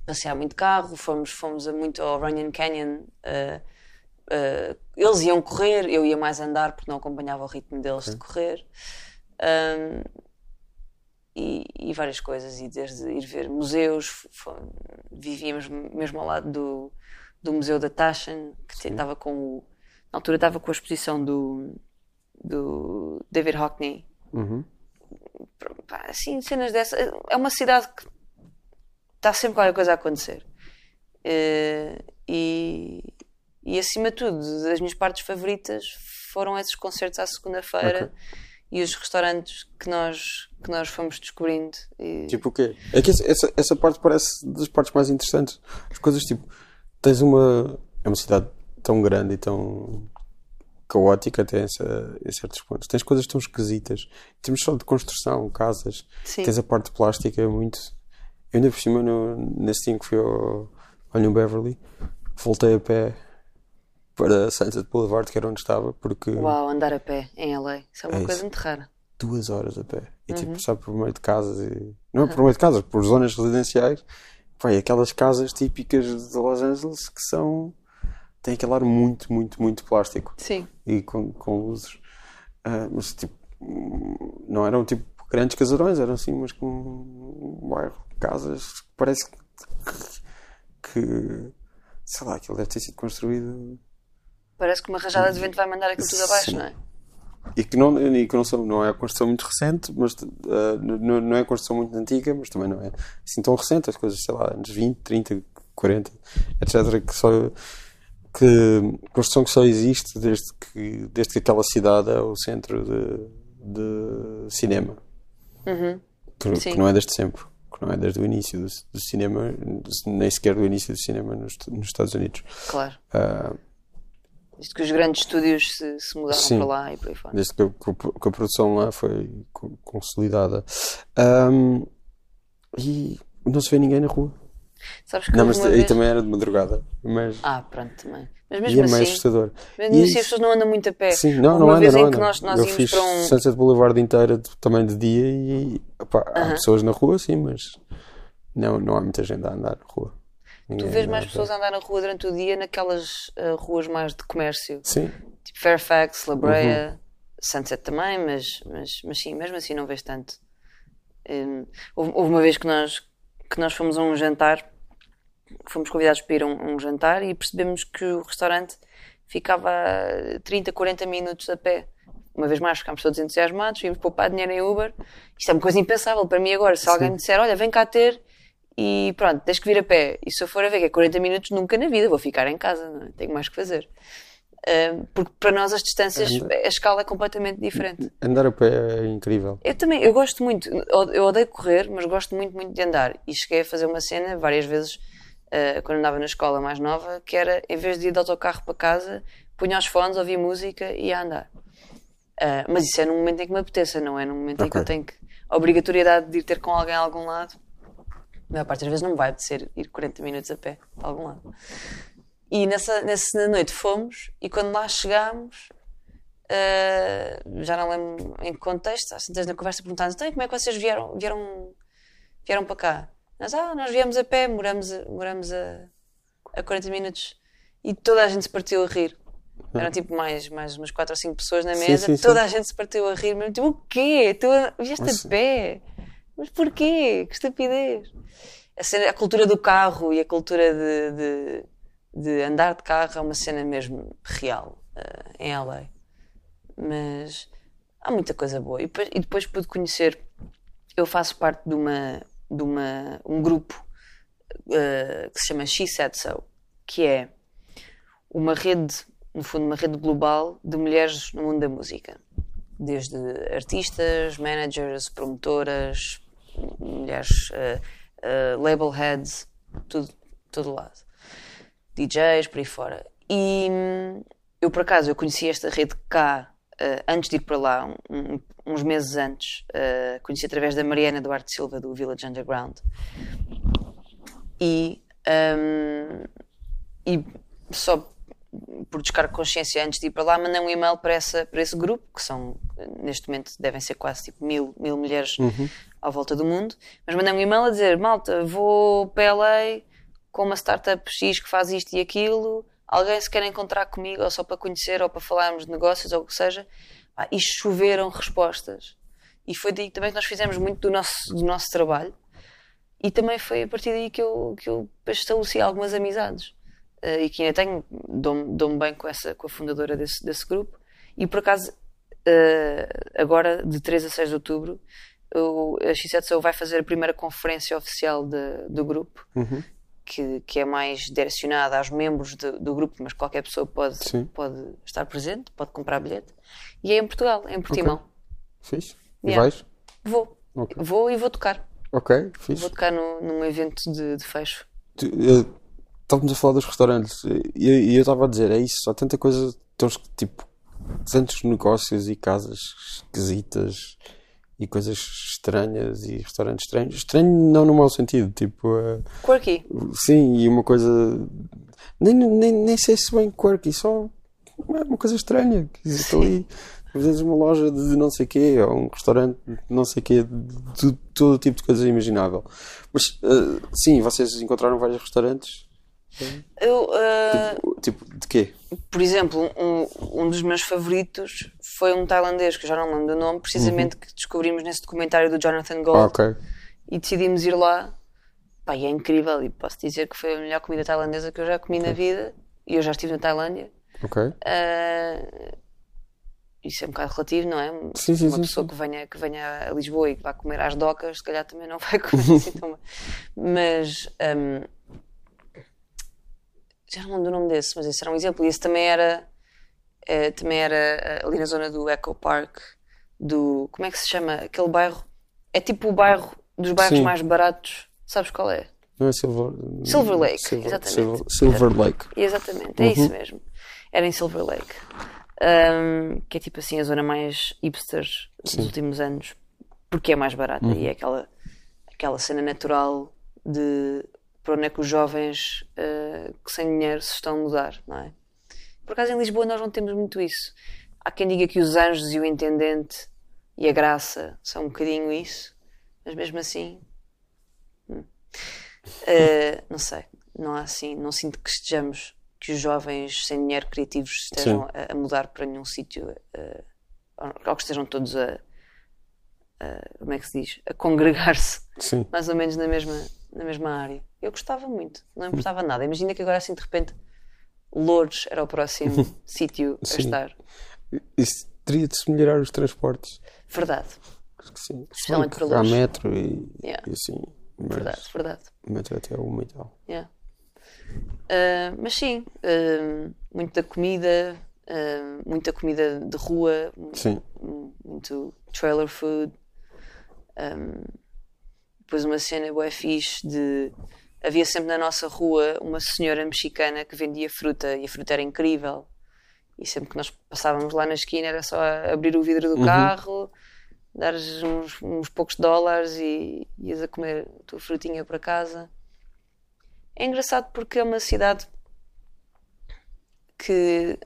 passear muito carro, fomos, fomos a muito ao Runyon Canyon. ah, eles iam correr, eu ia mais andar porque não acompanhava o ritmo deles de correr. Ahm, e, e várias coisas, e desde ir ver museus, vivíamos mesmo ao lado do, do Museu da Taschen, que estava com o, na altura estava com a exposição do, do David Hockney. Uhum. Assim, cenas dessas. É uma cidade que está sempre qualquer coisa a acontecer. Eh, e, e acima de tudo, as minhas partes favoritas foram esses concertos à segunda-feira e os restaurantes que nós, que nós fomos descobrindo. E- Tipo o quê? É que essa, essa parte parece das partes mais interessantes. As coisas tipo, tens uma. É uma cidade tão grande e tão caótica até em, cer- em certos pontos. Tens coisas tão esquisitas. Temos só de construção, casas. Sim. Tens a parte plástica, é muito. Eu ainda por cima, no, nesse dia que fui ao, ao New Beverly, voltei a pé para Sunset Boulevard, que era onde estava, porque Uau, andar a pé em LA. Isso é uma É coisa isso. muito rara. duas horas a pé. E Uhum. tipo, sabe, por meio de casas. E... Não é por meio de casas, por zonas residenciais. E aquelas casas típicas de Los Angeles que são. Têm aquele ar muito, muito, muito plástico. Sim. E com, com luzes. Ah, mas tipo. Não eram tipo grandes casarões, eram assim, mas com um bairro casas que parece que. que sei lá, aquilo deve ter sido construído. Parece que uma rajada de vento vai mandar aquilo tudo abaixo, Sim. não é? E que não, e que não, são, não é a construção muito recente, mas ah, não, não é a construção muito antiga, mas também não é assim tão recente, as coisas, sei lá, anos 20, 30, 40, etc. Que só que construção que só existe desde que, desde que aquela cidade é o centro de, de cinema. Que, Uhum. Sim. que não é desde sempre, que não é desde o início do, do cinema, nem sequer do início do cinema nos, nos Estados Unidos. Claro. Ah, Isto que os grandes estúdios se, se mudaram Sim. para lá e por aí fora. desde que a, que a- que a produção lá foi co- consolidada. Ahm, e não se vê ninguém na rua. Sabes que Não, mas uma aí vez... também era de madrugada. Mas Ah, pronto, também. Mas e mesmo é mais assim, assustador. mesmo E assim as pessoas não andam muito a pé. Sim, não, não uma anda, vez não em anda. que nós, nós Eu fiz para um... Sunset Boulevard inteira também de dia e opá, há Aham. pessoas na rua, sim, mas Não, não há muita gente a andar na rua. Tu Ninguém vês anda mais pessoas a andar na rua durante o dia naquelas ah, ruas mais de comércio. Sim, Tipo Fairfax, La Brea, Uhum. Sunset também, mas, mas, mas sim, mesmo assim não vês tanto. Hum, houve, houve uma vez que nós, que nós fomos a um jantar, fomos convidados para ir a um, um jantar e percebemos que o restaurante ficava a 30, 40 minutos a pé. Uma vez mais ficámos todos entusiasmados, íamos poupar dinheiro em Uber. Isto é uma coisa impensável para mim agora. Se alguém me disser, olha, vem cá ter e pronto, tens que vir a pé. E se eu for a ver que é 40 minutos, nunca na vida, vou ficar em casa, não é? tenho mais que fazer. Porque para nós as distâncias, a escala é completamente diferente. andar a pé é incrível. Eu também, eu gosto muito, eu odeio correr, mas gosto muito, muito de andar. E cheguei a fazer uma cena várias vezes, uh, quando andava na escola mais nova, que era, em vez de ir de autocarro para casa, punha os fones, ouvia música e ia andar. Uh, mas isso é num momento em que me apeteça, não é num momento em que eu tenho que. A obrigatoriedade de ir ter com alguém a algum lado, a maior parte das vezes não me vai apetecer ir 40 minutos a pé a algum lado. E nessa, nessa noite fomos, e quando lá chegámos, uh, já não lembro em que contexto, às tantas na conversa perguntámos então, como é que vocês vieram, vieram, vieram para cá? Nós, ah, nós viemos a pé, moramos, a- moramos a, a 40 minutos. E toda a gente se partiu a rir. Eram tipo mais, mais umas 4 ou 5 pessoas na Sim, mesa, sim, sim. toda a gente se partiu a rir, mesmo tipo, o quê? Tu vieste Mas- a pé? Mas porquê? Que estupidez! A, cena- a cultura do carro e a cultura de, de, de andar de carro é uma cena mesmo real eh, em LA. Mas há muita coisa boa. E depois, e depois pude conhecer. Eu faço parte de uma, de uma um grupo eh, que se chama She Said So, que é uma rede, no fundo, uma rede global de mulheres no mundo da música. Desde artistas, managers, promotoras, mulheres, eh, eh, label heads, tudo, todo lado. DJs, por aí fora. E hum, eu, por acaso, eu conheci esta rede cá eh, antes de ir para lá, um- um- uns meses antes. eh, conheci através da Mariana Duarte Silva, do Village Underground. E, hum, e só por descargo de consciência antes de ir para lá, mandei um e-mail para, essa, para esse grupo, que são, neste momento, devem ser quase tipo mil, mil mulheres à volta do mundo. Mas mandei um e-mail a dizer: Malta, vou para LA com uma startup X que faz isto e aquilo. Alguém se quer encontrar comigo, ou só para conhecer, ou para falarmos de negócios, ou o que seja. Pá, e choveram respostas. E foi daí também que nós fizemos muito do nosso, do nosso trabalho. E também foi a partir daí que eu, que eu estabeleci algumas amizades. Eh, e que ainda tenho, dou-me dou-me bem com, essa, com a fundadora desse, desse grupo. E por acaso, eh, agora, de 3 a 6 de outubro, o, a X7SO vai fazer a primeira conferência oficial de- do grupo, que, que é mais direcionada aos membros de- do grupo, mas qualquer pessoa pode, Sim. pode estar presente, pode comprar bilhete. E é em Portugal, é em Portimão. Fixe. E Yeah. vais? Vou. Ok. Vou e vou tocar. Ok, fixe. Vou tocar no, num evento de, de fecho. Tu, Estávamos a falar dos restaurantes e e eu estava a dizer, é isso, há tanta coisa, temos tipo, tantos negócios e casas esquisitas e coisas estranhas e restaurantes estranhos. Estranho não no mau sentido, tipo, eh, Quirky. sim, e uma coisa, nem, nem, nem sei se bem quirky, só é uma coisa estranha. que *laughs* existe ali, às vezes uma loja de não sei quê, ou um restaurante de não sei quê, de, de todo tipo de coisa imaginável. Mas, eh, sim, vocês encontraram vários restaurantes? Eu, ah, Tipo, de quê? Por exemplo, um, um dos meus favoritos foi um tailandês, que eu já não lembro do nome, precisamente que descobrimos nesse documentário do Jonathan Gold. Ah, ok. E decidimos ir lá. Pá, e é incrível. E posso dizer que foi a melhor comida tailandesa que eu já comi na vida. E eu já estive na Tailândia. Ok. Ah, isso é um bocado relativo, não é? Sim, sim, Uma sim, pessoa que venha, que venha a Lisboa e que vá comer às docas, se calhar também não *laughs* vai comer assim tão bem. *laughs* Mas hum, já não lembro do nome desse, mas esse era um exemplo. E esse também era, eh, também era eh, ali na zona do Eco Park, do. Como é que se chama? Aquele bairro. É tipo o bairro dos bairros Sim. mais baratos. Sabes qual é? Não é Silver... Silver Lake, Silver, exatamente. Silver, Silver Lake. Exatamente, é isso mesmo. Era em Silver Lake. Um, que é tipo assim a zona mais hipster dos últimos anos, porque é mais barata e é aquela, aquela cena natural de para onde é que os jovens uh, que sem dinheiro se estão a mudar, não é? Por acaso em Lisboa nós não temos muito isso. Há quem diga que os anjos e o intendente e a graça são um bocadinho isso, mas mesmo assim. hum. Uh, não sei, não há assim, não sinto que estejamos, que os jovens sem dinheiro criativos estejam a, a, mudar para nenhum sítio, uh, ou que estejam todos a, a, como é que se diz, a congregar-se mais ou menos na mesma, na mesma área. Eu gostava muito, não *laughs* importava nada. Imagina que agora assim de repente Lourdes era o próximo *laughs* sítio a estar. Isso teria de se melhorar os transportes. Verdade. Acho que sim. Especialmente para Há metro e, yeah. e assim. verdade, verdade. Metro até uma e tal. Yeah. Uh, mas sim, uh, muito da comida, uh, muita comida de rua, sim. muito trailer food. Um, depois uma cena bué fixe de havia sempre na nossa rua uma senhora mexicana que vendia fruta e a fruta era incrível. E sempre que nós passávamos lá na esquina era só abrir o vidro do uhum. carro, dar uns, uns, poucos dólares e ias a comer a tua frutinha para casa. É engraçado porque é uma cidade que,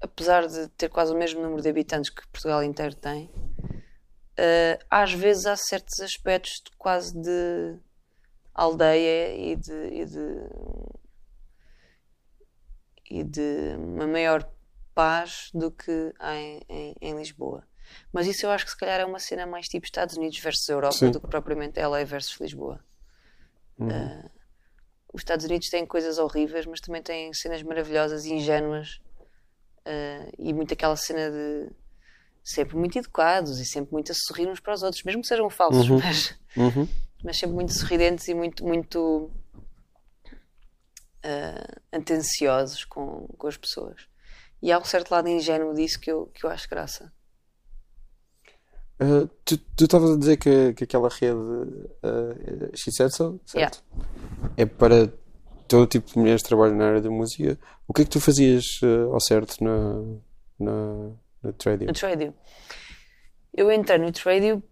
apesar de ter quase o mesmo número de habitantes que Portugal inteiro tem, uh, às vezes há certos aspectos de quase de aldeia e de, e de, e de uma maior paz do que em, em, em, Lisboa. Mas isso eu acho que se calhar é uma cena mais tipo Estados Unidos versus Europa Sim. do que propriamente LA versus Lisboa. Uhum. Uh, os Estados Unidos têm coisas horríveis, mas também têm cenas maravilhosas e ingênuas uh, e muito aquela cena de sempre muito educados e sempre muito a sorrir uns para os outros, mesmo que sejam falsos, uhum. mas uhum mas sempre muito sorridentes e muito, muito uh, atenciosos com, com as pessoas. E há um certo lado ingênuo disso que eu, que eu acho graça. Uh, tu estavas a dizer que, que aquela rede uh, Said So, certo? Yeah. É para todo tipo de mulheres que trabalham na área da música. O que é que tu fazias uh, ao certo na, na, no Tradio? No Tradio. Eu entrei no Tradio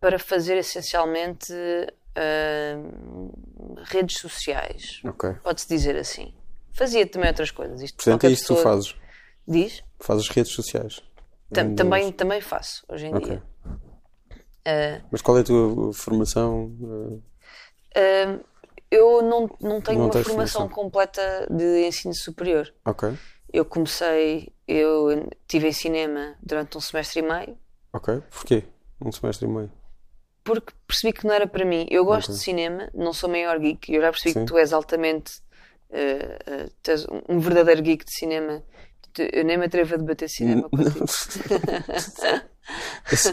para fazer essencialmente uh, redes sociais. Okay. Pode-se dizer assim. Fazia também outras coisas. Isto Portanto, é isto que tu fazes? Diz? Fazes redes sociais? Tam, também, também faço, hoje em okay. dia. Uh, Mas qual é a tua formação? Uh, eu não, não tenho não uma formação, formação completa de ensino superior. Ok. Eu comecei, eu tive em cinema durante um semestre e meio. Ok. Porquê? Um semestre e meio? porque percebi que não era para mim. Eu gosto okay. de cinema, não sou maior geek, eu já percebi Sim. que tu és altamente uh, uh, tu és um verdadeiro geek de cinema. Eu nem me atrevo a debater cinema contigo. *laughs*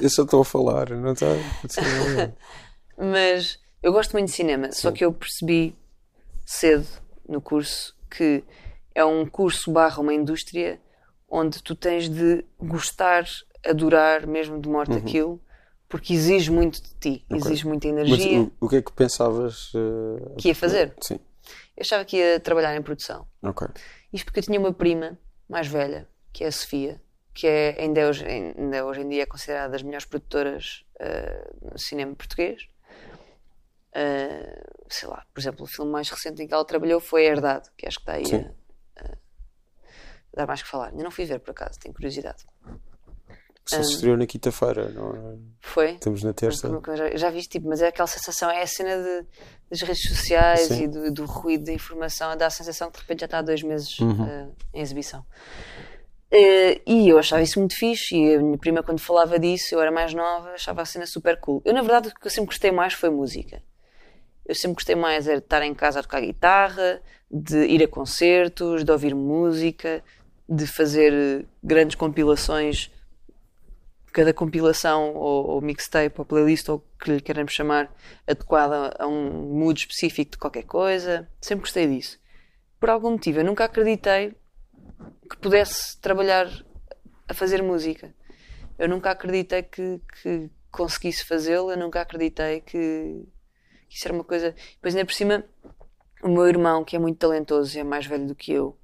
eu só estou a falar, não está? *laughs* Mas eu gosto muito de cinema, Sim. só que eu percebi cedo no curso que é um curso barra uma indústria onde tu tens de gostar, adorar mesmo de morte uhum. aquilo porque exige muito de ti, okay. exige muita energia. Mas o, o, que é que pensavas uh, que ia fazer? Sim. Eu achava que ia trabalhar em produção. Ok. Isto porque eu tinha uma prima mais velha, que é a Sofia, que é, ainda, hoje, ainda hoje em dia é considerada das melhores produtoras uh, no cinema português. Uh, sei lá, por exemplo, o filme mais recente em que ela trabalhou foi a Herdade, que acho que está aí a, a, dar mais que falar. Ainda não fui ver por acaso, tenho curiosidade. Só se estreou na quinta-feira, não é? Foi? Estamos na terça. Já, já viste, tipo, mas é aquela sensação, é a cena de, das redes sociais Sim. e do, do, ruído da informação, dá a sensação que de repente já está há dois meses uhum. uh, em exibição. Uh, e eu achava isso muito fixe, e a minha prima, quando falava disso, eu era mais nova, achava a cena super cool. Eu, na verdade, o que eu sempre gostei mais foi música. Eu sempre gostei mais de estar em casa a tocar guitarra, de ir a concertos, de ouvir música, de fazer grandes compilações cada compilação ou, ou, mixtape ou playlist ou que lhe queremos chamar adequada a um mood específico de qualquer coisa. Sempre gostei disso. Por algum motivo, eu nunca acreditei que pudesse trabalhar a fazer música. Eu nunca acreditei que, que conseguisse fazê-lo, eu nunca acreditei que, que isso era uma coisa. Depois, ainda por cima, o meu irmão, que é muito talentoso e é mais velho do que eu,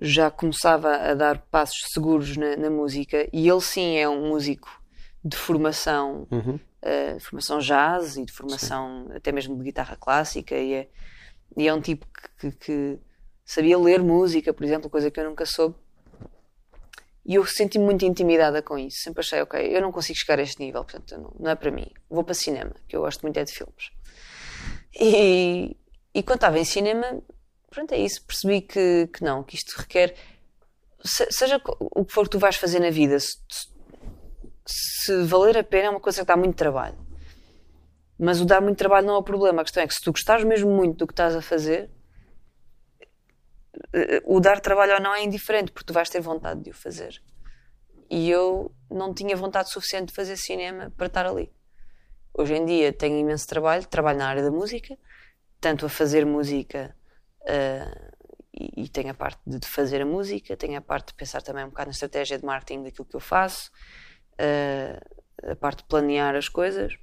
já começava a dar passos seguros na, na música e ele sim é um músico de formação, uhum. uh, formação jazz e de formação sim. até mesmo de guitarra clássica e é, e é um tipo que, que, que, sabia ler música, por exemplo, coisa que eu nunca soube. E eu senti-me muito intimidada com isso. Sempre achei, ok, eu não consigo chegar a este nível, portanto não, não é para mim. Vou para cinema, que eu gosto muito é de filmes. E, e quando estava em cinema, pronto, é isso. Percebi que, que não, que isto requer. se- Seja o que for que tu vais fazer na vida, se, se valer a pena, é uma coisa que dá muito trabalho. Mas o dar muito trabalho não é o problema. A questão é que se tu gostares mesmo muito do que estás a fazer, eh, o dar trabalho ou não é indiferente, porque tu vais ter vontade de o fazer. E eu não tinha vontade suficiente de fazer cinema para estar ali. Hoje em dia tenho imenso trabalho, trabalho na área da música, tanto a fazer música eh, e, e tenho a parte de fazer a música, tenho a parte de pensar também um bocado na estratégia de marketing daquilo que eu faço, eh, a parte de planear as coisas.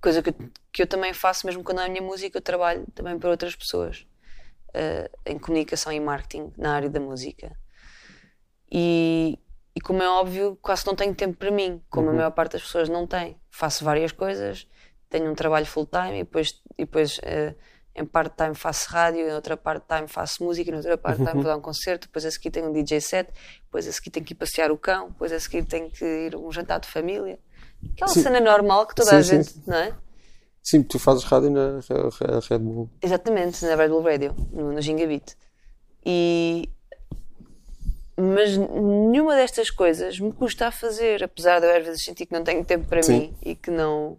Coisa que, eu- que eu também faço, mesmo quando é a minha música, eu trabalho também para outras pessoas eh, em comunicação e marketing na área da música. E, e como é óbvio, quase não tenho tempo para mim, como a maior parte das pessoas não tem. Faço várias coisas, tenho um trabalho full-time e depois, e depois eh, em part-time faço rádio, em outra part-time faço música, em outra part-time vou dar um concerto, depois a seguir tenho um DJ set, depois a seguir tenho que ir passear o cão, depois a seguir tenho que ir a um jantar de família. Aquela Sim. cena normal que toda Sim, a sim. gente, não é? Sim, tu fazes rádio na Re- Red Bull. Exatamente, na Red Bull Radio, no, no Gingabit. E... Mas nenhuma destas coisas me custa a fazer, apesar de eu às vezes sentir que não tenho tempo para Sim. mim e que não.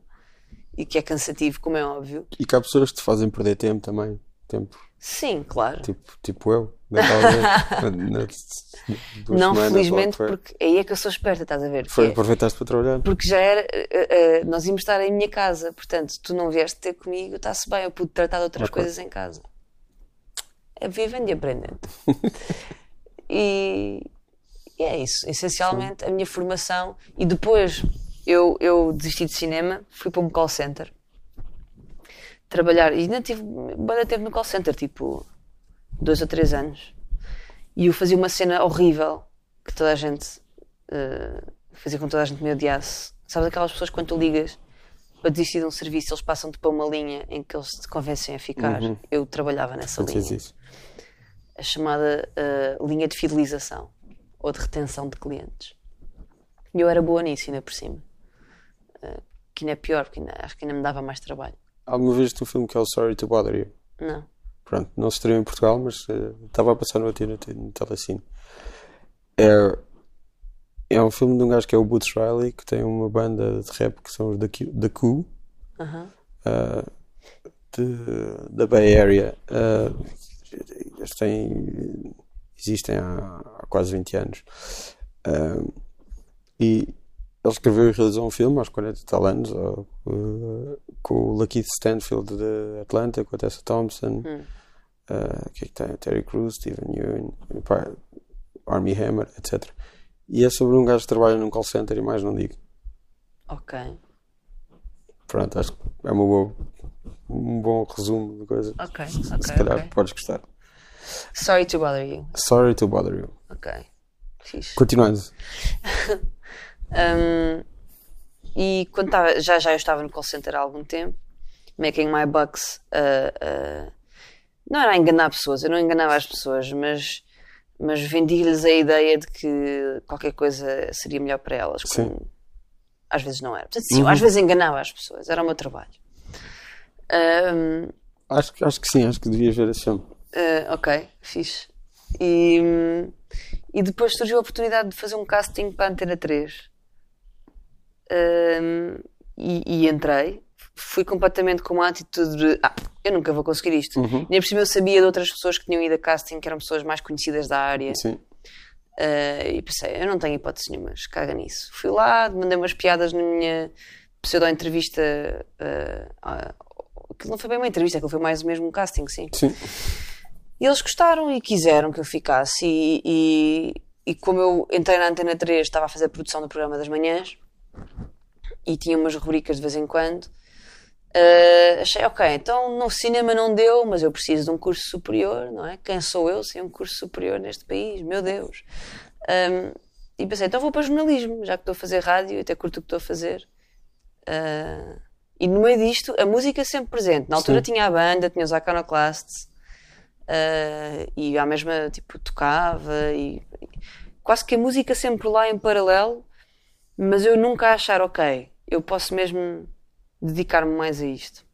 E que é cansativo, como é óbvio. E que há pessoas que te fazem perder tempo também. Tempo, Sim, claro. tipo, tipo eu. *laughs* Não, semanas, felizmente, porque aí é que eu sou esperta, estás a ver? Foi, é- aproveitaste para trabalhar. porque já era. eh, eh, nós íamos estar em minha casa, portanto, tu não vieste ter comigo, está-se bem, eu pude tratar de outras Ok. coisas em casa. É vivendo e aprendendo. *laughs* e, e é isso, essencialmente a minha formação. E depois eu, eu desisti de cinema, fui para um call center trabalhar, e ainda tive bastante tempo no call center, tipo dois ou três anos. E eu fazia uma cena horrível que toda a gente eh, fazia com que toda a gente me odiasse. Sabes aquelas pessoas quando tu ligas para desistir de um serviço, eles passam-te para uma linha em que eles te convencem a ficar. Eu trabalhava nessa Fez linha. isso. A chamada eh, linha de fidelização ou de retenção de clientes. E eu era boa nisso, ainda por cima. Que ainda é pior, porque ainda- acho que ainda me dava mais trabalho. Alguma vez tu um filme que é o Sorry to Bother You? Não. Pronto, não se estreou em Portugal, mas eh, estava a passar no outro no, no Telecine. É, é um filme de um gajo que é o Boots Riley, que tem uma banda de rap que são os The, Q, The Coup, Aham. eh, de- da Bay Area. Eh, eles têm, existem há, há quase 20 anos. Eh, e ele escreveu e realizou um filme aos 40 e tal anos ou, eh, com o Lakeith Stanfield de Atlanta, com a Tessa Thompson. Uh, que tem? Terry Crews, Steven Yeun, Army Hammer, etc. E é sobre um gajo que trabalha num call center e mais não digo. Ok. Pronto, acho que é uma boa, um bom resumo de coisa. Ok, Se ok, calhar ok. podes gostar. Sorry to bother you. Sorry to bother you. Ok. Fixe. Continuando. *laughs* Um, e quando estava, já, já eu estava no call center há algum tempo, making my bucks, uh, uh, não era a enganar pessoas, eu não enganava as pessoas, mas, mas vendi-lhes a ideia de que qualquer coisa seria melhor para elas. Sim. como às vezes não era. Portanto, sim, eu às vezes enganava as pessoas, era o meu trabalho. Um, Acho, que- acho que sim, acho que devias ver esse filme. Uh, ok, fixe. E, e depois surgiu a oportunidade de fazer um casting para a Antena 3. E, e entrei. Fui completamente com uma atitude de ah, eu nunca vou conseguir isto. Uhum. Nem por cima eu sabia de outras pessoas que tinham ido a casting, que eram pessoas mais conhecidas da área. Sim. Uh, e pensei, eu não tenho hipótese nenhuma, caga nisso. Fui lá, mandei umas piadas na minha pseudo-entrevista. Uh, aquilo não foi bem uma entrevista, aquilo foi mais mesmo um casting, sim. Sim. E eles gostaram e quiseram que eu ficasse. E, e, e como eu entrei na Antena 3, estava a fazer a produção do programa das manhãs e tinha umas rubricas de vez em quando, eh, achei, ok, então no cinema não deu, mas eu preciso de um curso superior, não é? Quem sou eu sem um curso superior neste país? Meu Deus! Ahm, e pensei, então vou para jornalismo, já que estou a fazer rádio, até curto o que estou a fazer. Ah, e no meio disto, a música sempre presente. Na altura Sim. tinha a banda, tinha os Iconoclasts, ah, e à mesma, tipo, tocava, e, e quase que a música sempre lá em paralelo, mas eu nunca a achar, ok, eu posso mesmo dedicar-me mais a isto.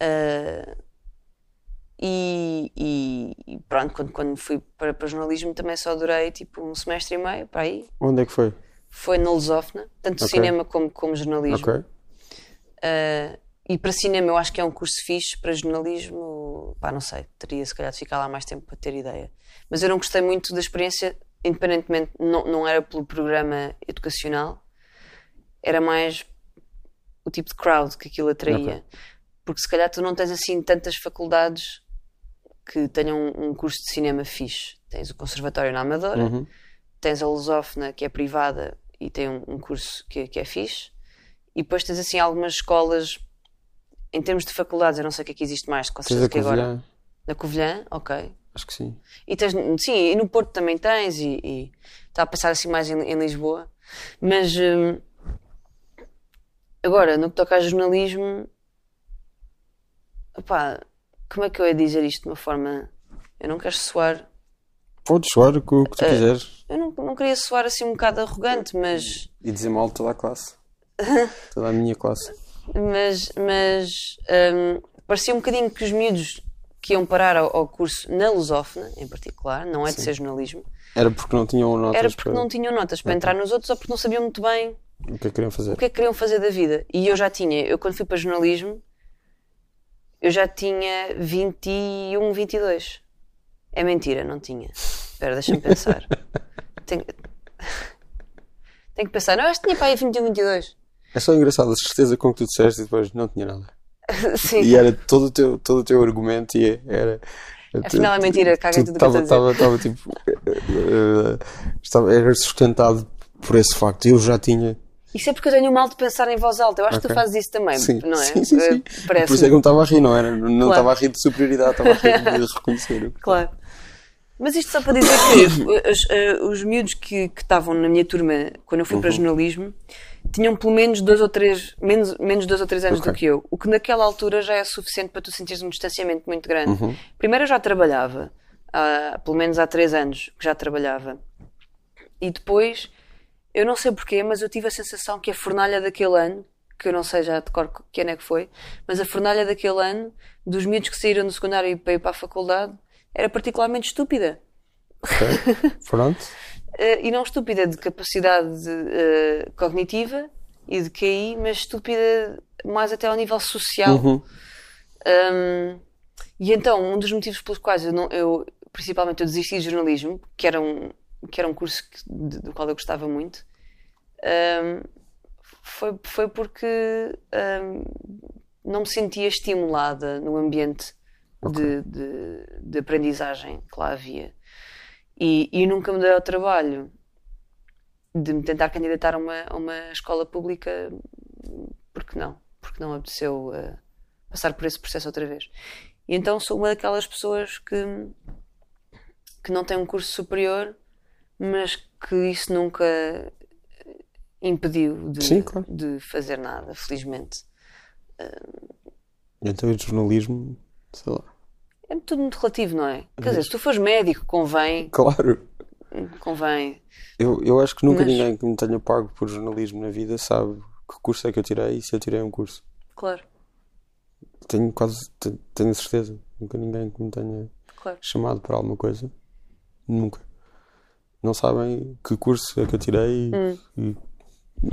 Ah, e, e- pronto, quando, quando fui para, para jornalismo também só durei tipo um semestre e meio, para aí. Onde é que foi? Foi na Lusófona, tanto Ok. cinema como, como jornalismo. Ok. Uh, e para cinema eu acho que é um curso fixe, para jornalismo, pá, não sei, teria se calhar de ficar lá mais tempo para ter ideia. Mas eu não gostei muito da experiência, independentemente, não, não era pelo programa educacional, era mais o tipo de crowd que aquilo atraía. Ok. Porque se calhar tu não tens assim tantas faculdades que tenham um, curso de cinema fixe. Tens o Conservatório na Amadora, Uhum. tens a Lusófona, que é privada e tem um, um curso que, que é fixe, e depois tens assim algumas escolas, em termos de faculdades, eu não sei o que é que existe mais, com certeza que agora. Na Covilhã, ok. Acho que sim. E tens, sim, e no Porto também tens, e, e está a passar assim mais em, em Lisboa. Mas hum, agora, no que toca a jornalismo, opá, como é que eu ia dizer isto de uma forma. Eu não quero soar. Podes soar o que, o que tu Eh, quiseres Eu não, não queria soar assim um bocado arrogante, mas. e dizer mal de toda a classe. *laughs* toda a minha classe. mas, mas hum, parecia um bocadinho que os miúdos que iam parar ao, ao curso na Lusófona, em particular, não é de ser jornalismo, Era porque não tinham notas era porque para não tinham notas para entrar nos outros ou porque não sabiam muito bem o que é que queriam fazer. o que é que queriam fazer da vida. E eu já tinha, eu quando fui para jornalismo, eu já tinha 21, 22. É mentira, não tinha. Espera, deixa-me pensar. *laughs* Tenho... *laughs* Tenho que pensar, não, eu acho que tinha para aí 21, 22. É só engraçado a certeza com que tu disseste e depois não tinha nada. *laughs* Sim. E era todo o teu, todo o teu argumento e era. Afinal é mentira, caga tudo o estava, estava, estava tipo. *laughs* eh, estava, era sustentado por esse facto. Eu já tinha. Isso é porque eu tenho mal de pensar em voz alta. Eu acho que tu fazes isso também, Sim, não é? sim, sim, sim. Eh. Por isso é que eu não estava a rir, não era? Não Claro. estava a rir de superioridade, estava a rir de reconhecer. *laughs* Claro. Mas isto só para dizer que *coughs* os, os miúdos que que estavam na minha turma quando eu fui Uhum. para jornalismo tinham pelo menos dois ou três, menos, menos dois ou três anos Ok. do que eu. O que naquela altura já é suficiente para tu sentires um distanciamento muito grande. Uhum. Primeiro eu já trabalhava, há- pelo menos há três anos que já trabalhava. E depois, eu não sei porquê, mas eu tive a sensação que a fornalha daquele ano, que eu não sei já de cor que ano é que foi, mas a fornalha daquele ano, dos miúdos que saíram do secundário para ir para a faculdade, era particularmente estúpida. Ok? *laughs* Pronto. Eh, e não estúpida de capacidade eh, cognitiva e de QI, mas estúpida mais até ao nível social. Uhum. Um, e então, um dos motivos pelos quais eu, não, eu principalmente eu desisti de jornalismo, que era um, que era um curso que- do qual eu gostava muito, um, foi, foi porque um, não me sentia estimulada no ambiente de, de, de aprendizagem que lá havia. E, e nunca me dei ao trabalho de me tentar candidatar a uma, a uma escola pública, porque não? Porque não apeteceu uh, passar por esse processo outra vez. E então sou uma daquelas pessoas que, que não tem um curso superior, mas que isso nunca impediu de, Sim, claro. de fazer nada, felizmente. Então, o jornalismo, sei lá. É tudo muito relativo, não é? Quer dizer, se tu fores médico, convém, Claro. convém. Eu, eu acho que nunca Mas- ninguém que me tenha pago por jornalismo na vida sabe que curso é que eu tirei e se eu tirei um curso. Claro, Tenho quase, te- tenho certeza. Nunca ninguém que me tenha claro. chamado para alguma coisa. Nunca. Não sabem que curso é que eu tirei Hum. e,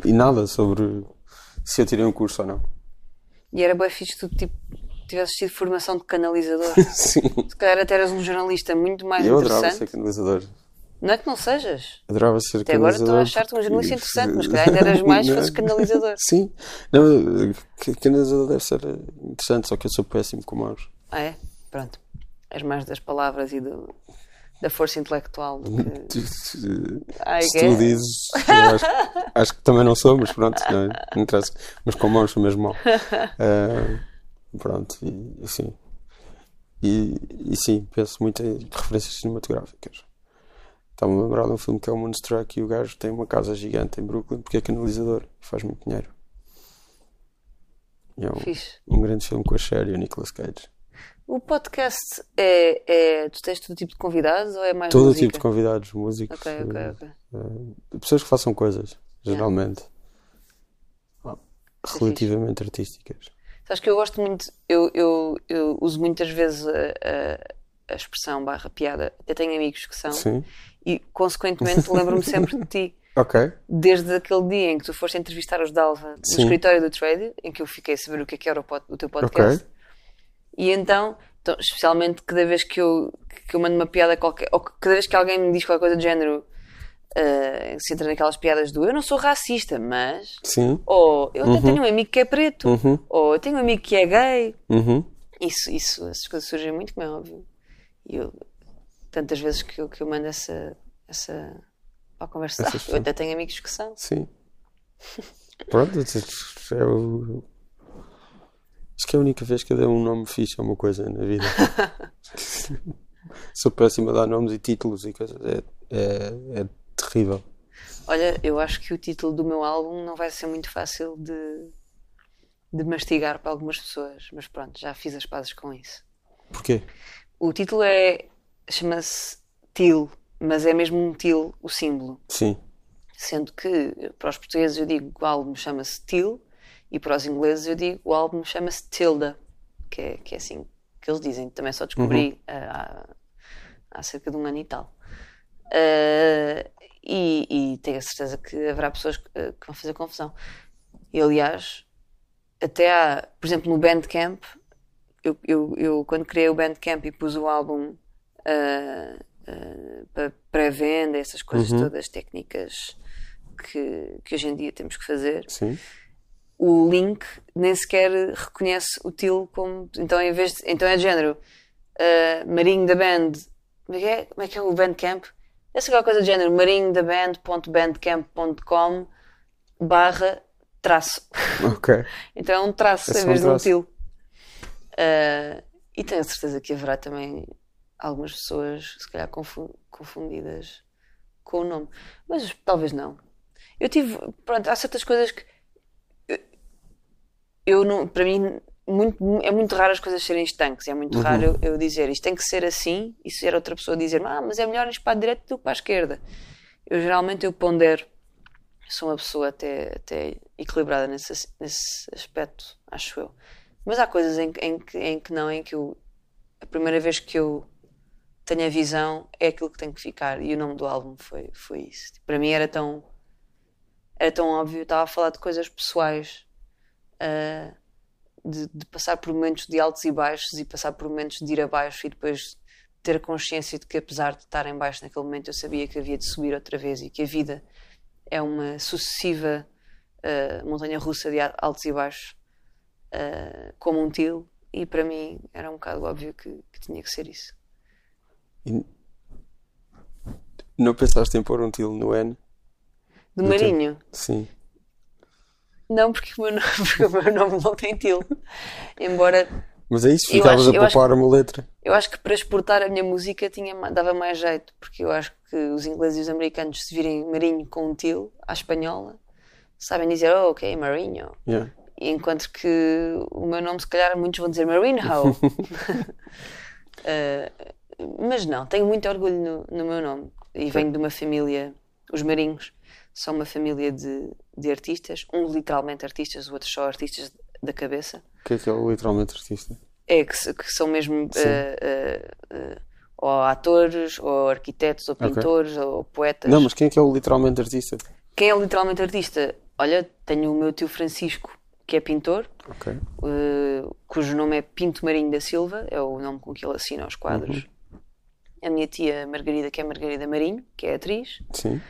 e nada sobre se eu tirei um curso ou não. E era bem fixe que tu tipo, tivesses tido formação de canalizador. *laughs* Sim. Se calhar até eras um jornalista muito mais Eu adorava interessante. ser canalizador. Não é que não sejas. Adorava ser Até agora estou a achar-te um jornalista interessante, mas se *laughs* calhar ainda eras mais se Não. fosses canalizador. *laughs* Sim. Não, ca- canalizador deve ser interessante, só que eu sou péssimo com mãos. Ah, é? Pronto. És mais das palavras e do, da força intelectual do que. Tu- Se tu guess. dizes, eu acho, acho que também não sou, mas pronto, não, não interessa. Mas com mãos sou mesmo mau. Ah, pronto, e assim. E, e sim, penso muito em referências cinematográficas. Estava-me a lembrar de um filme que é o Moonstruck e o gajo tem uma casa gigante em Brooklyn porque é canalizador e faz muito dinheiro. E é um, um grande filme com a Cher e o Nicolas Cage. O podcast é, é. Tu tens todo tipo de convidados ou é mais Todo música? tipo de convidados, músicos, Ok, ok, eh, ok. eh, pessoas que façam coisas, geralmente, ah, relativamente artísticas. Sabes que eu gosto muito, eu, eu, eu uso muitas vezes a, a, expressão barra piada. Eu tenho amigos que são Sim. e, consequentemente, lembro-me sempre de ti. *laughs* Ok. Desde aquele dia em que tu foste entrevistar os Dalva no Sim. escritório do Trade, em que eu fiquei a saber o que é que era o, pod- o teu podcast. Ok. E então, então, especialmente cada vez que eu, que eu mando uma piada qualquer, ou cada vez que alguém me diz qualquer coisa do género, eh, se entra naquelas piadas do eu não sou racista, mas. Sim. Ou eu até tenho um amigo que é preto, Uhum. ou eu tenho um amigo que é gay. Uhum. Isso, isso, essas coisas surgem muito, como é óbvio. E eu, tantas vezes que eu, que eu mando essa, essa para conversar, Essas *laughs* eu até tenho amigos que são. Sim. Pronto, é o... Acho que é a única vez que eu dei um nome fixe a uma coisa na vida. *laughs* Sou péssimo a dar nomes e títulos e coisas. É, é, é terrível. Olha, eu acho que o título do meu álbum não vai ser muito fácil de, de mastigar para algumas pessoas, mas pronto, já fiz as pazes com isso. Porquê? O título é. chama-se TIL, mas é mesmo um TIL o símbolo. Sim. Sendo que para os portugueses eu digo que o álbum chama-se TIL e para os ingleses eu digo que o álbum chama-se Tilda, que é, que é assim que eles dizem. Também só descobri ah, há, há cerca de um ano e tal. Ah, e, e tenho a certeza que haverá pessoas que, que vão fazer confusão. E aliás, até há, por exemplo, no Bandcamp, eu, eu, eu quando criei o Bandcamp e pus o álbum ah, ah, para pré-venda, essas coisas todas, técnicas que, que hoje em dia temos que fazer, Sim. o link nem sequer reconhece o til como. Então, em vez de, então é de género ah, Marinho da Band. Como é, que é? como é que é o Bandcamp? É aquela coisa de género marinhodaband.bandcamp.com barra traço. *laughs* Ok. Então é um traço É só em vez um de um til. Ah, e tenho a certeza que haverá também algumas pessoas, se calhar, confu- confundidas com o nome. Mas talvez não. Eu tive. Pronto, há certas coisas que. Eu não. Para mim, muito, é muito raro as coisas serem estanques. É muito raro eu, eu dizer isto tem que ser assim e ser outra pessoa dizer ah, mas é melhor ir para a direita do que para a esquerda. Eu geralmente eu pondero. Eu sou uma pessoa até, até equilibrada nesse, nesse aspecto, acho eu. Mas há coisas em, que- em, que, em que não, em que eu, a primeira vez que eu tenho a visão é aquilo que tem que ficar. E o nome do álbum foi, foi isso. Tipo, Para mim era tão, era tão óbvio. Eu estava a falar de coisas pessoais, ah, de, de passar por momentos de altos e baixos e passar por momentos de ir abaixo e depois ter a consciência de que, apesar de estar em baixo naquele momento, eu sabia que havia de subir outra vez e que a vida é uma sucessiva ah, montanha russa de altos e baixos, ah, como um til. E para mim era um bocado óbvio que, que tinha que ser isso. E não pensaste em pôr um til no N? Do No Marinho? Sim. Não, porque o meu nome, *laughs* o meu nome não tem til. Embora Mas é isso, ficavas a poupar uma letra. eu acho que para exportar a minha música tinha, dava mais jeito, porque eu acho que os ingleses e os americanos, se virem Marinho com um til à espanhola, sabem dizer, oh, ok, Marinho. Yeah. Enquanto que o meu nome, se calhar, muitos vão dizer Marinho. *laughs* *laughs* Eh, mas não, tenho muito orgulho no, no meu nome. E venho de uma família, os Marinhos são uma família de, de artistas, uns literalmente artistas, outros só artistas da cabeça. O que é que é o literalmente artista? É que, que são mesmo eh, eh, eh, ou atores, ou arquitetos, ou pintores, ou poetas. Não, mas quem é que é o literalmente artista? Quem é literalmente artista? Olha, tenho o meu tio Francisco, que é pintor, Ok. eh, cujo nome é Pinto Marinho da Silva, é o nome com que ele assina os quadros. Uhum. A minha tia Margarida, que é Margarida Marinho, que é atriz. Sim.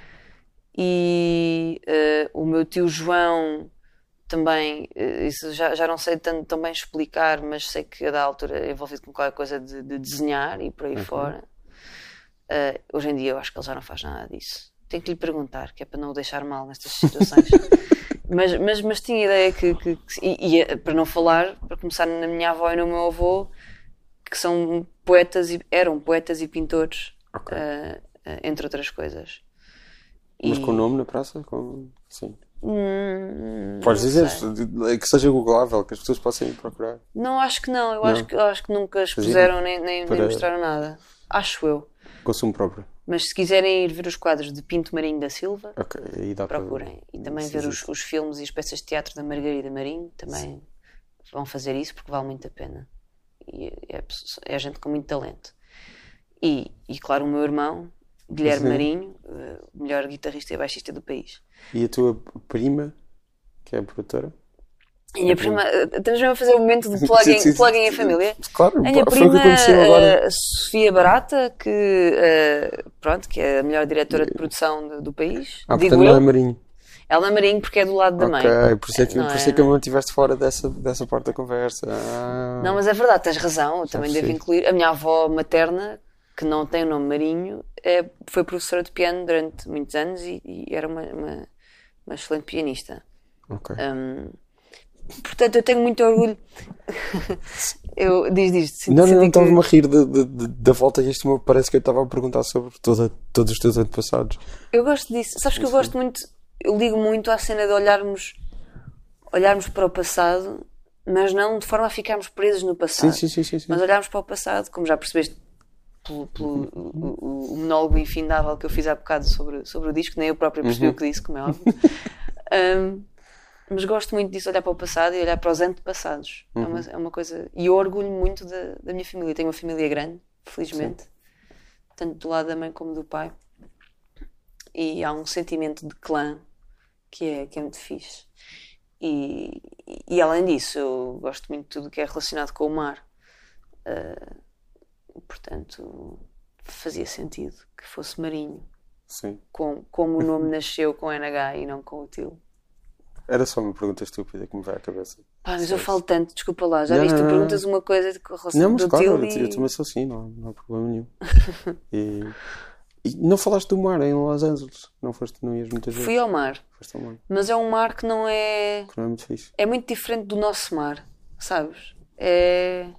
E eh, o meu tio João também, eh, isso já, já não sei tanto também explicar, mas sei que a da altura é envolvido com qualquer coisa de, de desenhar e por aí fora. Eh, hoje em dia eu acho que ele já não faz nada disso. Tenho que lhe perguntar, que é para não o deixar mal nestas situações. *laughs* mas, mas, mas tinha ideia que. que- que- e, e, eh, para não falar, para começar na minha avó e no meu avô, que são poetas e eram poetas e pintores, Ok. eh, entre outras coisas. Mas E- com nome na praça? Com... Sim. Hum, Podes dizer, sei. que seja googlável, que as pessoas possam ir procurar. Não, acho que não. Eu, Não? Acho, que, acho que nunca expuseram nem, nem, nem Para- mostraram nada. Acho eu. Consumo próprio. Mas se quiserem ir ver os quadros de Pinto Marinho da Silva, Ok, aí dá para. procurem. E também Isso ver os, os filmes e as peças de teatro da Margarida Marinho, também vão fazer isso porque vale muito a pena. E é, é gente com muito talento. E, e claro, o meu irmão, Guilherme Sim. Marinho, eh, o melhor guitarrista e baixista do país. E a tua prima, que é a produtora? E a minha prima, eh, estamos mesmo a fazer um momento de *laughs* plugin, Sim, sim, em família. Claro, A minha o prima, aconteceu agora. eh, Sofia Barata, que, eh, pronto, que é a melhor diretora de produção do, do país, Ah, digo portanto eu. não é Marinho. Ela é Marinho porque é do lado da mãe. Ok, por isso é que, Não por é- isso é que eu me mantiveste fora dessa, dessa parte da conversa. Ah. Não, mas é verdade, tens razão, eu também devo incluir. A minha avó materna, que não tem o nome Marinho, é, foi professora de piano durante muitos anos e, e era uma, uma, uma excelente pianista. Ok. Hum, portanto, eu tenho muito orgulho. *laughs* eu, diz, sinto- Não, não, não, senti que- estava-me a rir da volta e este meu parece que eu estava a perguntar sobre toda, todos os teus antepassados. Eu gosto disso. Sabes que eu gosto muito, eu ligo muito à cena de olharmos, olharmos para o passado, mas não de forma a ficarmos presos no passado. sim, sim, sim. sim. Mas olharmos para o passado, como já percebeste pelo, pelo o, o- o monólogo infindável que eu fiz há bocado sobre, sobre o disco, nem eu próprio percebi o que disse, como é óbvio. Um, mas gosto muito disso, olhar para o passado e olhar para os antepassados. É, uma, é uma coisa. E eu orgulho muito da, da minha família. Tenho uma família grande, felizmente, tanto do lado da mãe como do pai. E há um sentimento de clã que é, que é muito fixe. E, e além disso, eu gosto muito de tudo que é relacionado com o mar. Uh, portanto, fazia sentido que fosse marinho. Sim. Com, como o nome *laughs* nasceu com NH e não com o til. Era só uma pergunta estúpida que me vai à cabeça. Pá, mas eu falo tanto, desculpa lá. Já Não, viste? Tu perguntas uma coisa com relação Não, mas do claro, til eu, e... eu também sou assim, não, não há problema nenhum. *laughs* e, e não falaste do mar em Los Angeles? Não foste, não ias muitas vezes? Fui ao mar, Foste ao mar, mas é um mar que não é. que não é muito fixe. É muito diferente do nosso mar, sabes? É.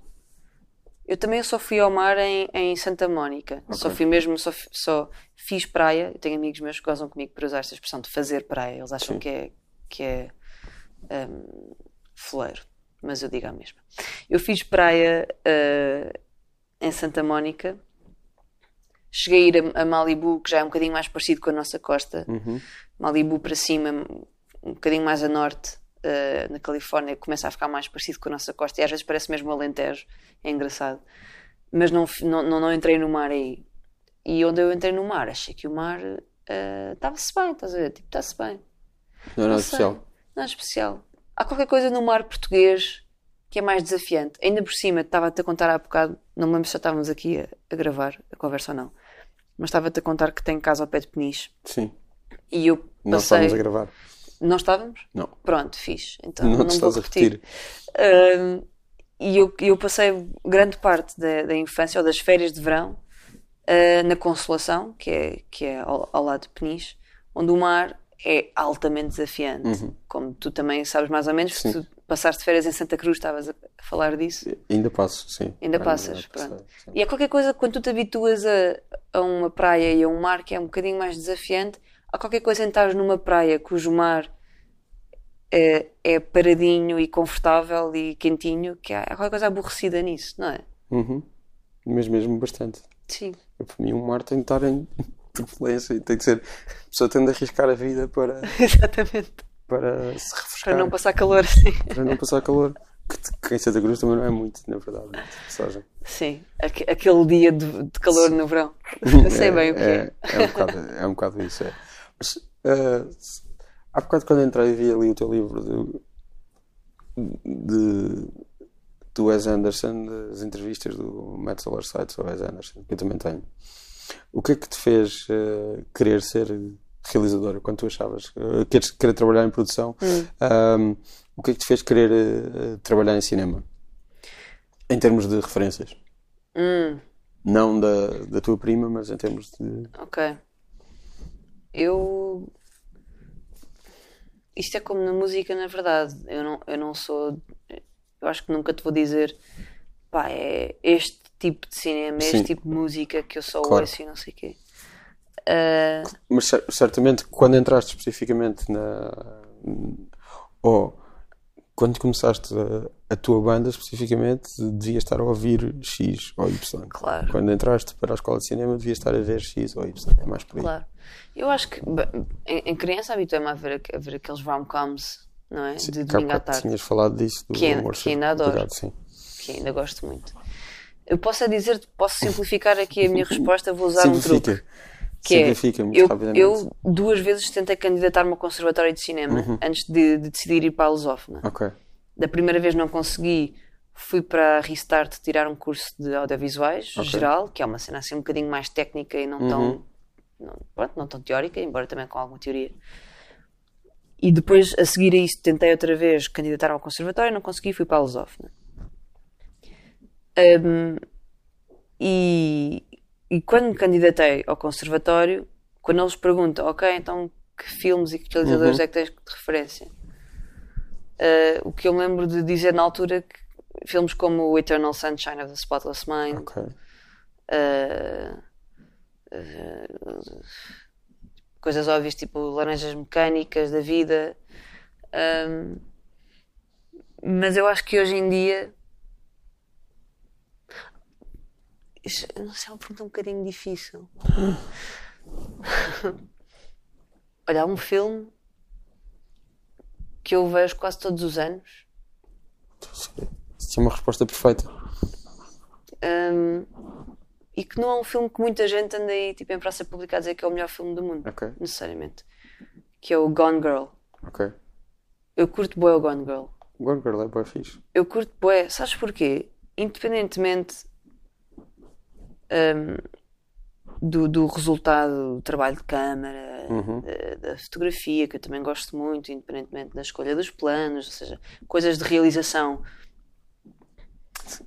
Eu também só fui ao mar em, em Santa Mónica. Só fui mesmo, só, só fiz praia. Eu tenho amigos meus que gozam comigo por usar esta expressão de fazer praia. Eles acham Sim. que é, que é hum, foleiro, mas eu digo a mesma. Eu fiz praia eh, em Santa Mónica. Cheguei a ir a, a Malibu, que já é um bocadinho mais parecido com a nossa costa. Uhum. Malibu para cima, um bocadinho mais a norte, eh, na Califórnia, começa a ficar mais parecido com a nossa costa e às vezes parece mesmo Alentejo, é engraçado. Mas não, não, não, não entrei no mar aí. E onde eu entrei no mar, achei que o mar eh, estava-se bem, estás a ver? Tipo, está-se bem. Não Não sei, especial. Não é especial. Há qualquer coisa no mar português que é mais desafiante. Ainda por cima, estava-te a contar há bocado, não me lembro se já estávamos aqui a, a gravar a conversa ou não, mas estava-te a contar que tenho casa ao pé de Peniche. Sim. E eu Não passei. estávamos a gravar. Não estávamos? Não. Pronto, fiz. Então Não, não, te vou estás a repetir. repetir. Ahm, e eu, eu passei grande parte da, da infância ou das férias de verão ah, na Consolação, que é, que é ao, ao lado de Peniche, onde o mar é altamente desafiante. Como tu também sabes mais ou menos, Uhum. Sim. tu passaste férias em Santa Cruz, estavas a falar disso. Ainda passo, sim. Ainda passas, passei, pronto. sim. E é qualquer coisa, quando tu te habituas a, a uma praia e a um mar que é um bocadinho mais desafiante, há qualquer coisa em estares numa praia cujo mar é, é paradinho e confortável e quentinho, que há, há qualquer coisa aborrecida nisso, não é? Uhum. Mas mesmo bastante. Sim. Eu, para mim, um mar tem de estar em *laughs* turbulência e tem de ser. A pessoa tem de arriscar a vida para, *laughs* Exatamente. para se refrescar, Para não passar calor *laughs* assim. para não passar calor. Que, que em Santa Cruz também não é muito, na verdade. de passagem. Sim. Aque- Aquele dia de, de calor no verão. Eu sei bem o que é. é. É um bocado, é um bocado isso. É. Eh, há bocado, quando entrei, vi ali o teu livro de, de, do Wes Anderson, das entrevistas do Matt Solar Sites ao Wes Anderson, que eu também tenho. O que é que te fez eh, querer ser realizadora quando tu achavas uh, queres querer trabalhar em produção? Um, o que é que te fez querer eh, trabalhar em cinema? Em termos de referências. Hum, Não da, da tua prima, mas em termos de. ok. Eu. Isto é como na música, na verdade. Eu não, eu não sou. Eu acho que nunca te vou dizer. Pá, é este tipo de cinema, Sim. este tipo de música que eu só Claro. ouço e não sei o quê. Ah, Mas cer- certamente quando entraste especificamente na. Ou quando começaste a, a tua banda especificamente, devias estar a ouvir X ou Y. Claro. Quando entraste para a escola de cinema, devias estar a ver X ou Y. É mais por aí. Claro. Eu acho que em, em criança habituei-me a ver, a ver aqueles rom-coms não é? Sim, de domingo à tarde. tinhas falado disso, do Que amor que ainda adoro. Sim. Que ainda gosto muito. Eu posso dizer, posso simplificar aqui a minha *laughs* resposta, vou usar um truque. Simplifica. Que é, muito eu, rapidamente. eu duas vezes tentei candidatar-me ao Conservatório de Cinema Uhum. antes de, de decidir ir para a Lusófona. Ok. Da primeira vez não consegui, fui para a Restart tirar um curso de audiovisuais Ok. geral, que é uma cena assim um bocadinho mais técnica e não Uhum. tão, não, pronto, não tão teórica, embora também com alguma teoria. E depois, a seguir a isso, tentei outra vez candidatar ao conservatório, não consegui, fui para a Lusófona. Hum, e, e quando me candidatei ao conservatório, quando eles perguntam, ok, então que filmes e que realizadores Uhum. é que tens de referência? Uh, o que eu me lembro de dizer na altura que filmes como o Eternal Sunshine of the Spotless Mind, Ok. uh, uh, coisas óbvias tipo Laranjas Mecânicas da vida. Um, mas eu acho que hoje em dia. Isso não sei, é uma pergunta um bocadinho difícil. Olha, há um filme que eu vejo quase todos os anos. Isso é uma resposta perfeita. Um, e que não é um filme que muita gente anda aí tipo, em praça pública a dizer que é o melhor filme do mundo, Ok. necessariamente. Que é o Gone Girl. Ok. Eu curto bué o Gone Girl. Gone Girl é bem fixe. Eu curto bué. Sabes porquê? Independentemente um, do, do resultado do trabalho de câmara, Uhum. da, da fotografia, que eu também gosto muito, independentemente da escolha dos planos, ou seja, coisas de realização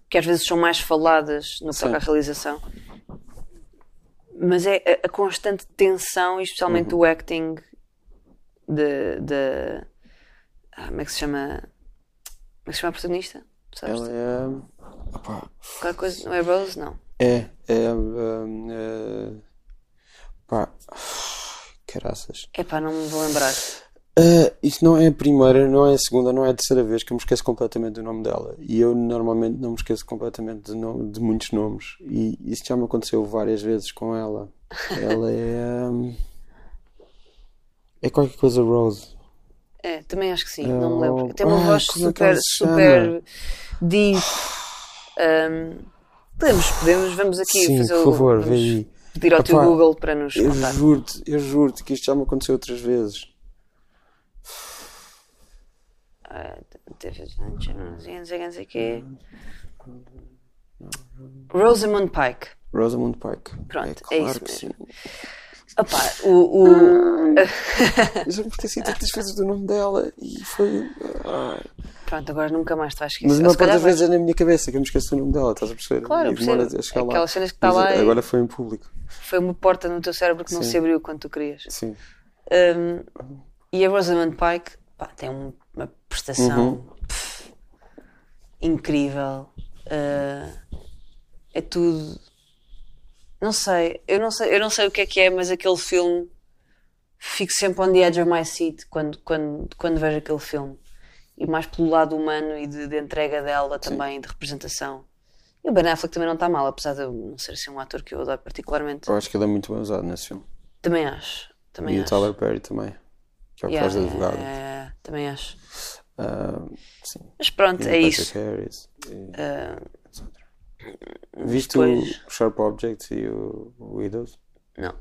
que às vezes são mais faladas no que toca à realização. Mas é a, a constante tensão, e especialmente Uhum. o acting de, de- ah, como é que se chama? Como é que se chama a protagonista? Sabes? Ela é. Opá, Qualquer coisa, não é Rose? Não. É. É. hum, é... Pá. Caraças. Epá, não me vou lembrar. Ah, isso não é a primeira, não é a segunda, não é a terceira vez que eu me esqueço completamente do nome dela. E eu normalmente não me esqueço completamente de, de muitos nomes. E isso já me aconteceu várias vezes com ela. Ela é. hum, É qualquer coisa Rose. É, também acho que sim, É, não me lembro. Tem uma ah, voz é super, super deep. Um, podemos, podemos, vamos aqui Sim, fazer por o. favor, vamos vê aí. pedir ao teu Google para nos Eu contar. juro-te, eu juro-te que isto já me aconteceu outras vezes. Ah, teve- não sei, não sei, não sei, não sei o quê. Rosamund Pike. Rosamund Pike. Pronto, é, é claro isso que mesmo. sim. Opá, o, o- já me esqueci tantas vezes do nome dela e foi. ai. Pronto, agora nunca mais te vais esquecer. Mas a Ou maior se calhar parte das vezes é na minha cabeça que eu me esqueço do nome dela, estás a perceber? Claro, e demora a chegar lá. Aquelas cenas que está lá e- Agora foi em público. foi uma porta no teu cérebro que não Sim. se abriu quando tu querias. Sim. Um, e a Rosamund Pike pá, tem um- uma prestação Uhum. pff, incrível. Uh, é tudo. Não sei, eu não sei, eu não sei o que é que é, mas aquele filme fico sempre on the edge of my seat quando, quando, quando vejo aquele filme. E mais pelo lado humano e de, de entrega dela também, de representação. E o Ben Affleck também não está mal, apesar de eu não ser assim um ator que eu adoro particularmente. Eu acho que ele é muito bem usado nesse filme. Também acho. Também e o acho. Tyler Perry também. Que é o Yeah, faz de advogado. é, é, também acho. Sim. Mas pronto, E o é isso. Harris, e- Ah, Viste depois- o Sharp Objects e o o Widows? não.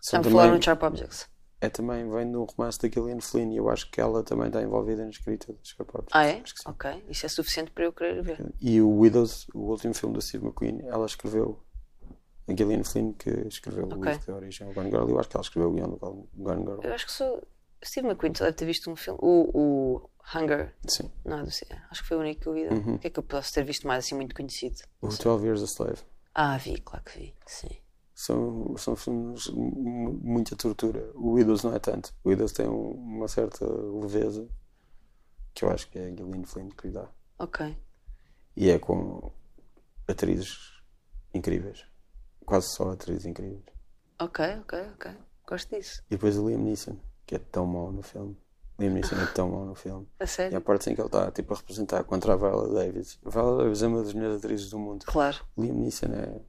São Já me falaram de Sharp Objects. é também, vem do romance da Gillian Flynn e eu acho que ela também está envolvida na escrita de Sharp Objects. Ah, é? Ok. Isso é suficiente para eu querer ver. E o Widows, o último filme do Steve McQueen, ela escreveu. A Gillian Flynn que escreveu o Ok. livro de origem, o Gone Girl. Eu acho que ela escreveu o guion do Gone Girl. Eu acho que sou. Steve McQueen só deve ter visto um filme. O, o Hunger. Sim. Não, do acho que foi o único que eu vi. Uhum. O que é que eu posso ter visto mais assim muito conhecido? O 12 Years a Slave. Ah, vi, claro que vi. Sim. São, são filmes mu- muita tortura. O Widows não é tanto. O Widows tem um- uma certa leveza que eu acho que é a Gillian Flynn que lhe dá. Ok. E é com atrizes incríveis. Quase só atrizes incríveis. Ok, ok, ok. Gosto disso. E depois o Liam Neeson, que é tão mau no filme. Liam Neeson é tão mau no filme. A E sério? a parte em que ele está tipo, a representar contra a Viola Davis. A Viola Davis é uma das melhores atrizes do mundo. Claro. Liam Neeson é,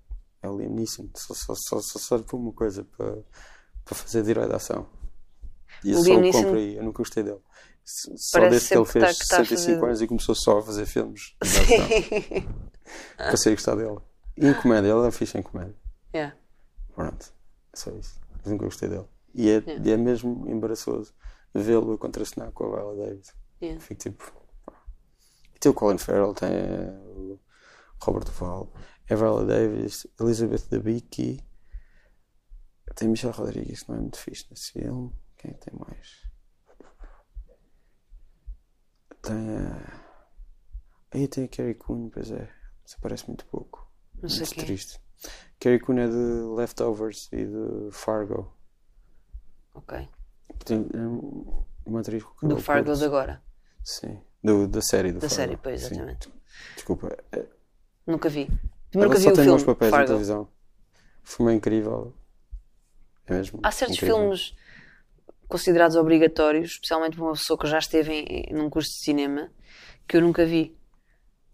é o Liam Neeson. Só, só, só, só serve para uma coisa, para, para fazer herói de ação. E eu O só Liam o Neeson- compro aí. Eu nunca gostei dele. Só Parece desde que ele que fez tá- que tá a 65 fazer- anos e começou só a fazer filmes. *laughs* Sim. Passei a gostar dele. E em comédia, ele é fixe em comédia. Yeah. Pronto, é só isso. Mas nunca gostei dele. E é, e é mesmo embaraçoso vê-lo a contracenar com a Viola Davis. Yeah. Fico tipo. E tem o Colin Farrell, tem o Robert Duvall, é a Viola Davis, Elizabeth Debicki, tem Michelle Rodrigues, não é muito fixe nesse filme. Quem é que tem mais? Tem a. Aí tem a Carrie Coon, pois é. Mas aparece muito pouco. Não sei muito quem. é. triste. Carrie Coon é de Leftovers e de Fargo. Ok. Tem é uma atriz com Do Fargo de agora. Sim. Do, da série do Da Fargo. série, pois, Sim. exatamente. Desculpa. é- Nunca vi. Ela Nunca vi só o tem filme bons papéis na Fargo. televisão. O filme é incrível. É mesmo. Há certos incrível. filmes considerados obrigatórios, especialmente para uma pessoa que já esteve em, num curso de cinema, que eu nunca vi.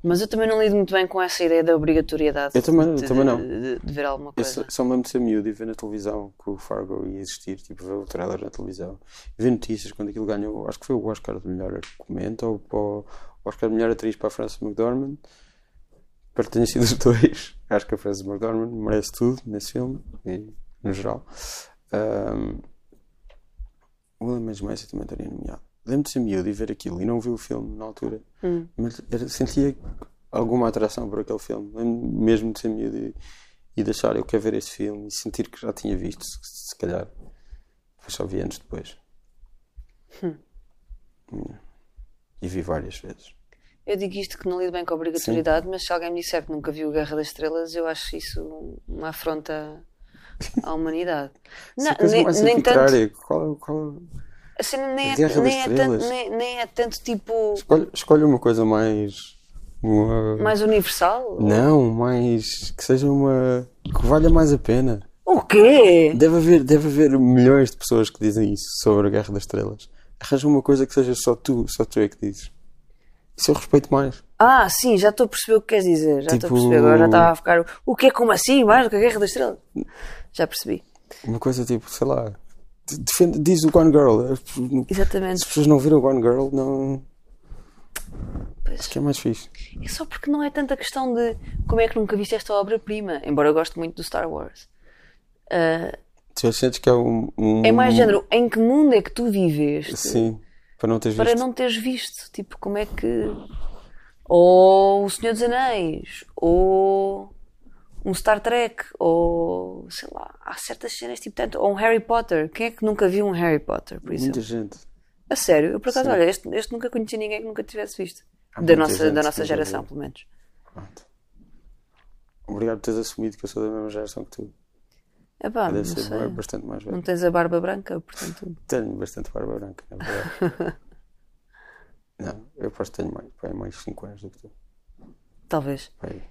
Mas eu também não lido muito bem com essa ideia da obrigatoriedade Eu também- de, também não. de- de ver alguma Eu coisa. só, só me lembro de ser miúdo e ver na televisão que o Fargo ia existir, tipo, ver o trailer na televisão. E ver notícias quando aquilo ganhou, acho que foi o Oscar de melhor argumento ou o Oscar de melhor atriz para a Frances McDormand. Espero que tenha sido os *laughs* dois. Acho que a Frances McDormand merece tudo nesse filme, e, no geral. Um, o William. Macy também estaria nomeado. Lembro de ser miúdo e ver aquilo e não vi o filme na altura. Hum. Mas era- sentia alguma atração por aquele filme. Lembro mesmo de ser miúdo e, e de achar eu quero ver este filme e sentir que já tinha visto, se, se calhar. Depois só vi anos depois. Hum. E vi várias vezes. Eu digo isto que não lido bem com a obrigatoriedade, mas se alguém me disser que nunca viu Guerra das Estrelas, eu acho isso uma afronta à *laughs* humanidade. Não, coisa nem, nem tanto. Qual, é- qual, A cena nem é, nem, é tanto, nem, nem é tanto tipo escolhe, escolhe uma coisa mais. Uma, mais universal. Não, mais. que seja uma. que valha mais a pena. O quê? Deve haver, deve haver milhões de pessoas que dizem isso sobre a Guerra das Estrelas. Arranja uma coisa que seja só tu, só tu é que dizes. Isso eu respeito mais. Ah, sim, já estou a perceber o que queres dizer. Já estou Tipo- a perceber. Agora já estava a ficar. O que é como assim? Mais do que a Guerra das Estrelas? Já percebi. Uma coisa tipo, sei lá. De- Defende, diz o Gone Girl. Não- Se Exatamente. as pessoas não viram o Gone Girl, não. Pois. Acho que é mais fixe. É só porque não é tanta questão de como é que nunca viste esta obra-prima. Embora eu goste muito do Star Wars. Ah, Tu sentes que é um. um- é mais género. Em que mundo é que tu viveste Sim, para não teres para visto. não teres visto? Tipo, como é que. Ou O Senhor dos Anéis. Ou. Um Star Trek. Ou. Sei lá. Há certas cenas tipo tanto. Ou um Harry Potter. Quem é que nunca viu um Harry Potter, por exemplo? Muita gente. A sério, eu por acaso, Sim. olha, este, este nunca conheci ninguém que nunca tivesse visto. Há Da nossa, da nossa geração, pelo menos. Pronto. Obrigado por teres assumido que eu sou da mesma geração que tu. É pá, não Deve ser sei. bastante mais velho. Não tens a barba branca, portanto. *laughs* Tenho bastante barba branca, na verdade. *laughs* não, eu aposto que tenho mais, pai, mais 5 anos do que tu. Talvez. Pai,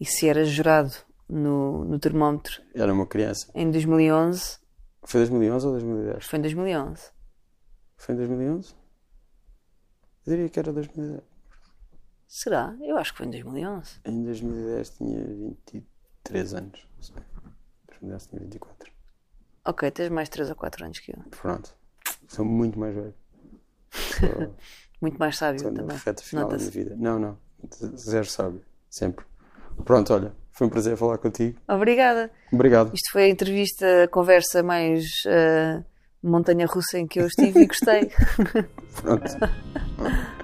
E se eras jurado no, no termómetro era uma criança. em 2011, Foi 2011 ou 2010? foi em 2011. Foi em 2011? Eu diria que era 2010. Será? Eu acho que foi em 2011. Em 2010 tinha 23 anos. Não sei. 2010 tinha 24. Ok, tens mais 3 ou 4 anos que eu. Pronto. Sou muito mais velho. *laughs* Estou Muito mais sábio na também. reta final da minha vida. Não, não. Zero sábio. Sempre. Pronto, olha. Foi um prazer falar contigo. Obrigada. Obrigado. Isto foi a entrevista, a conversa mais ah, montanha russa em que eu estive e gostei. *laughs* Pronto. *laughs*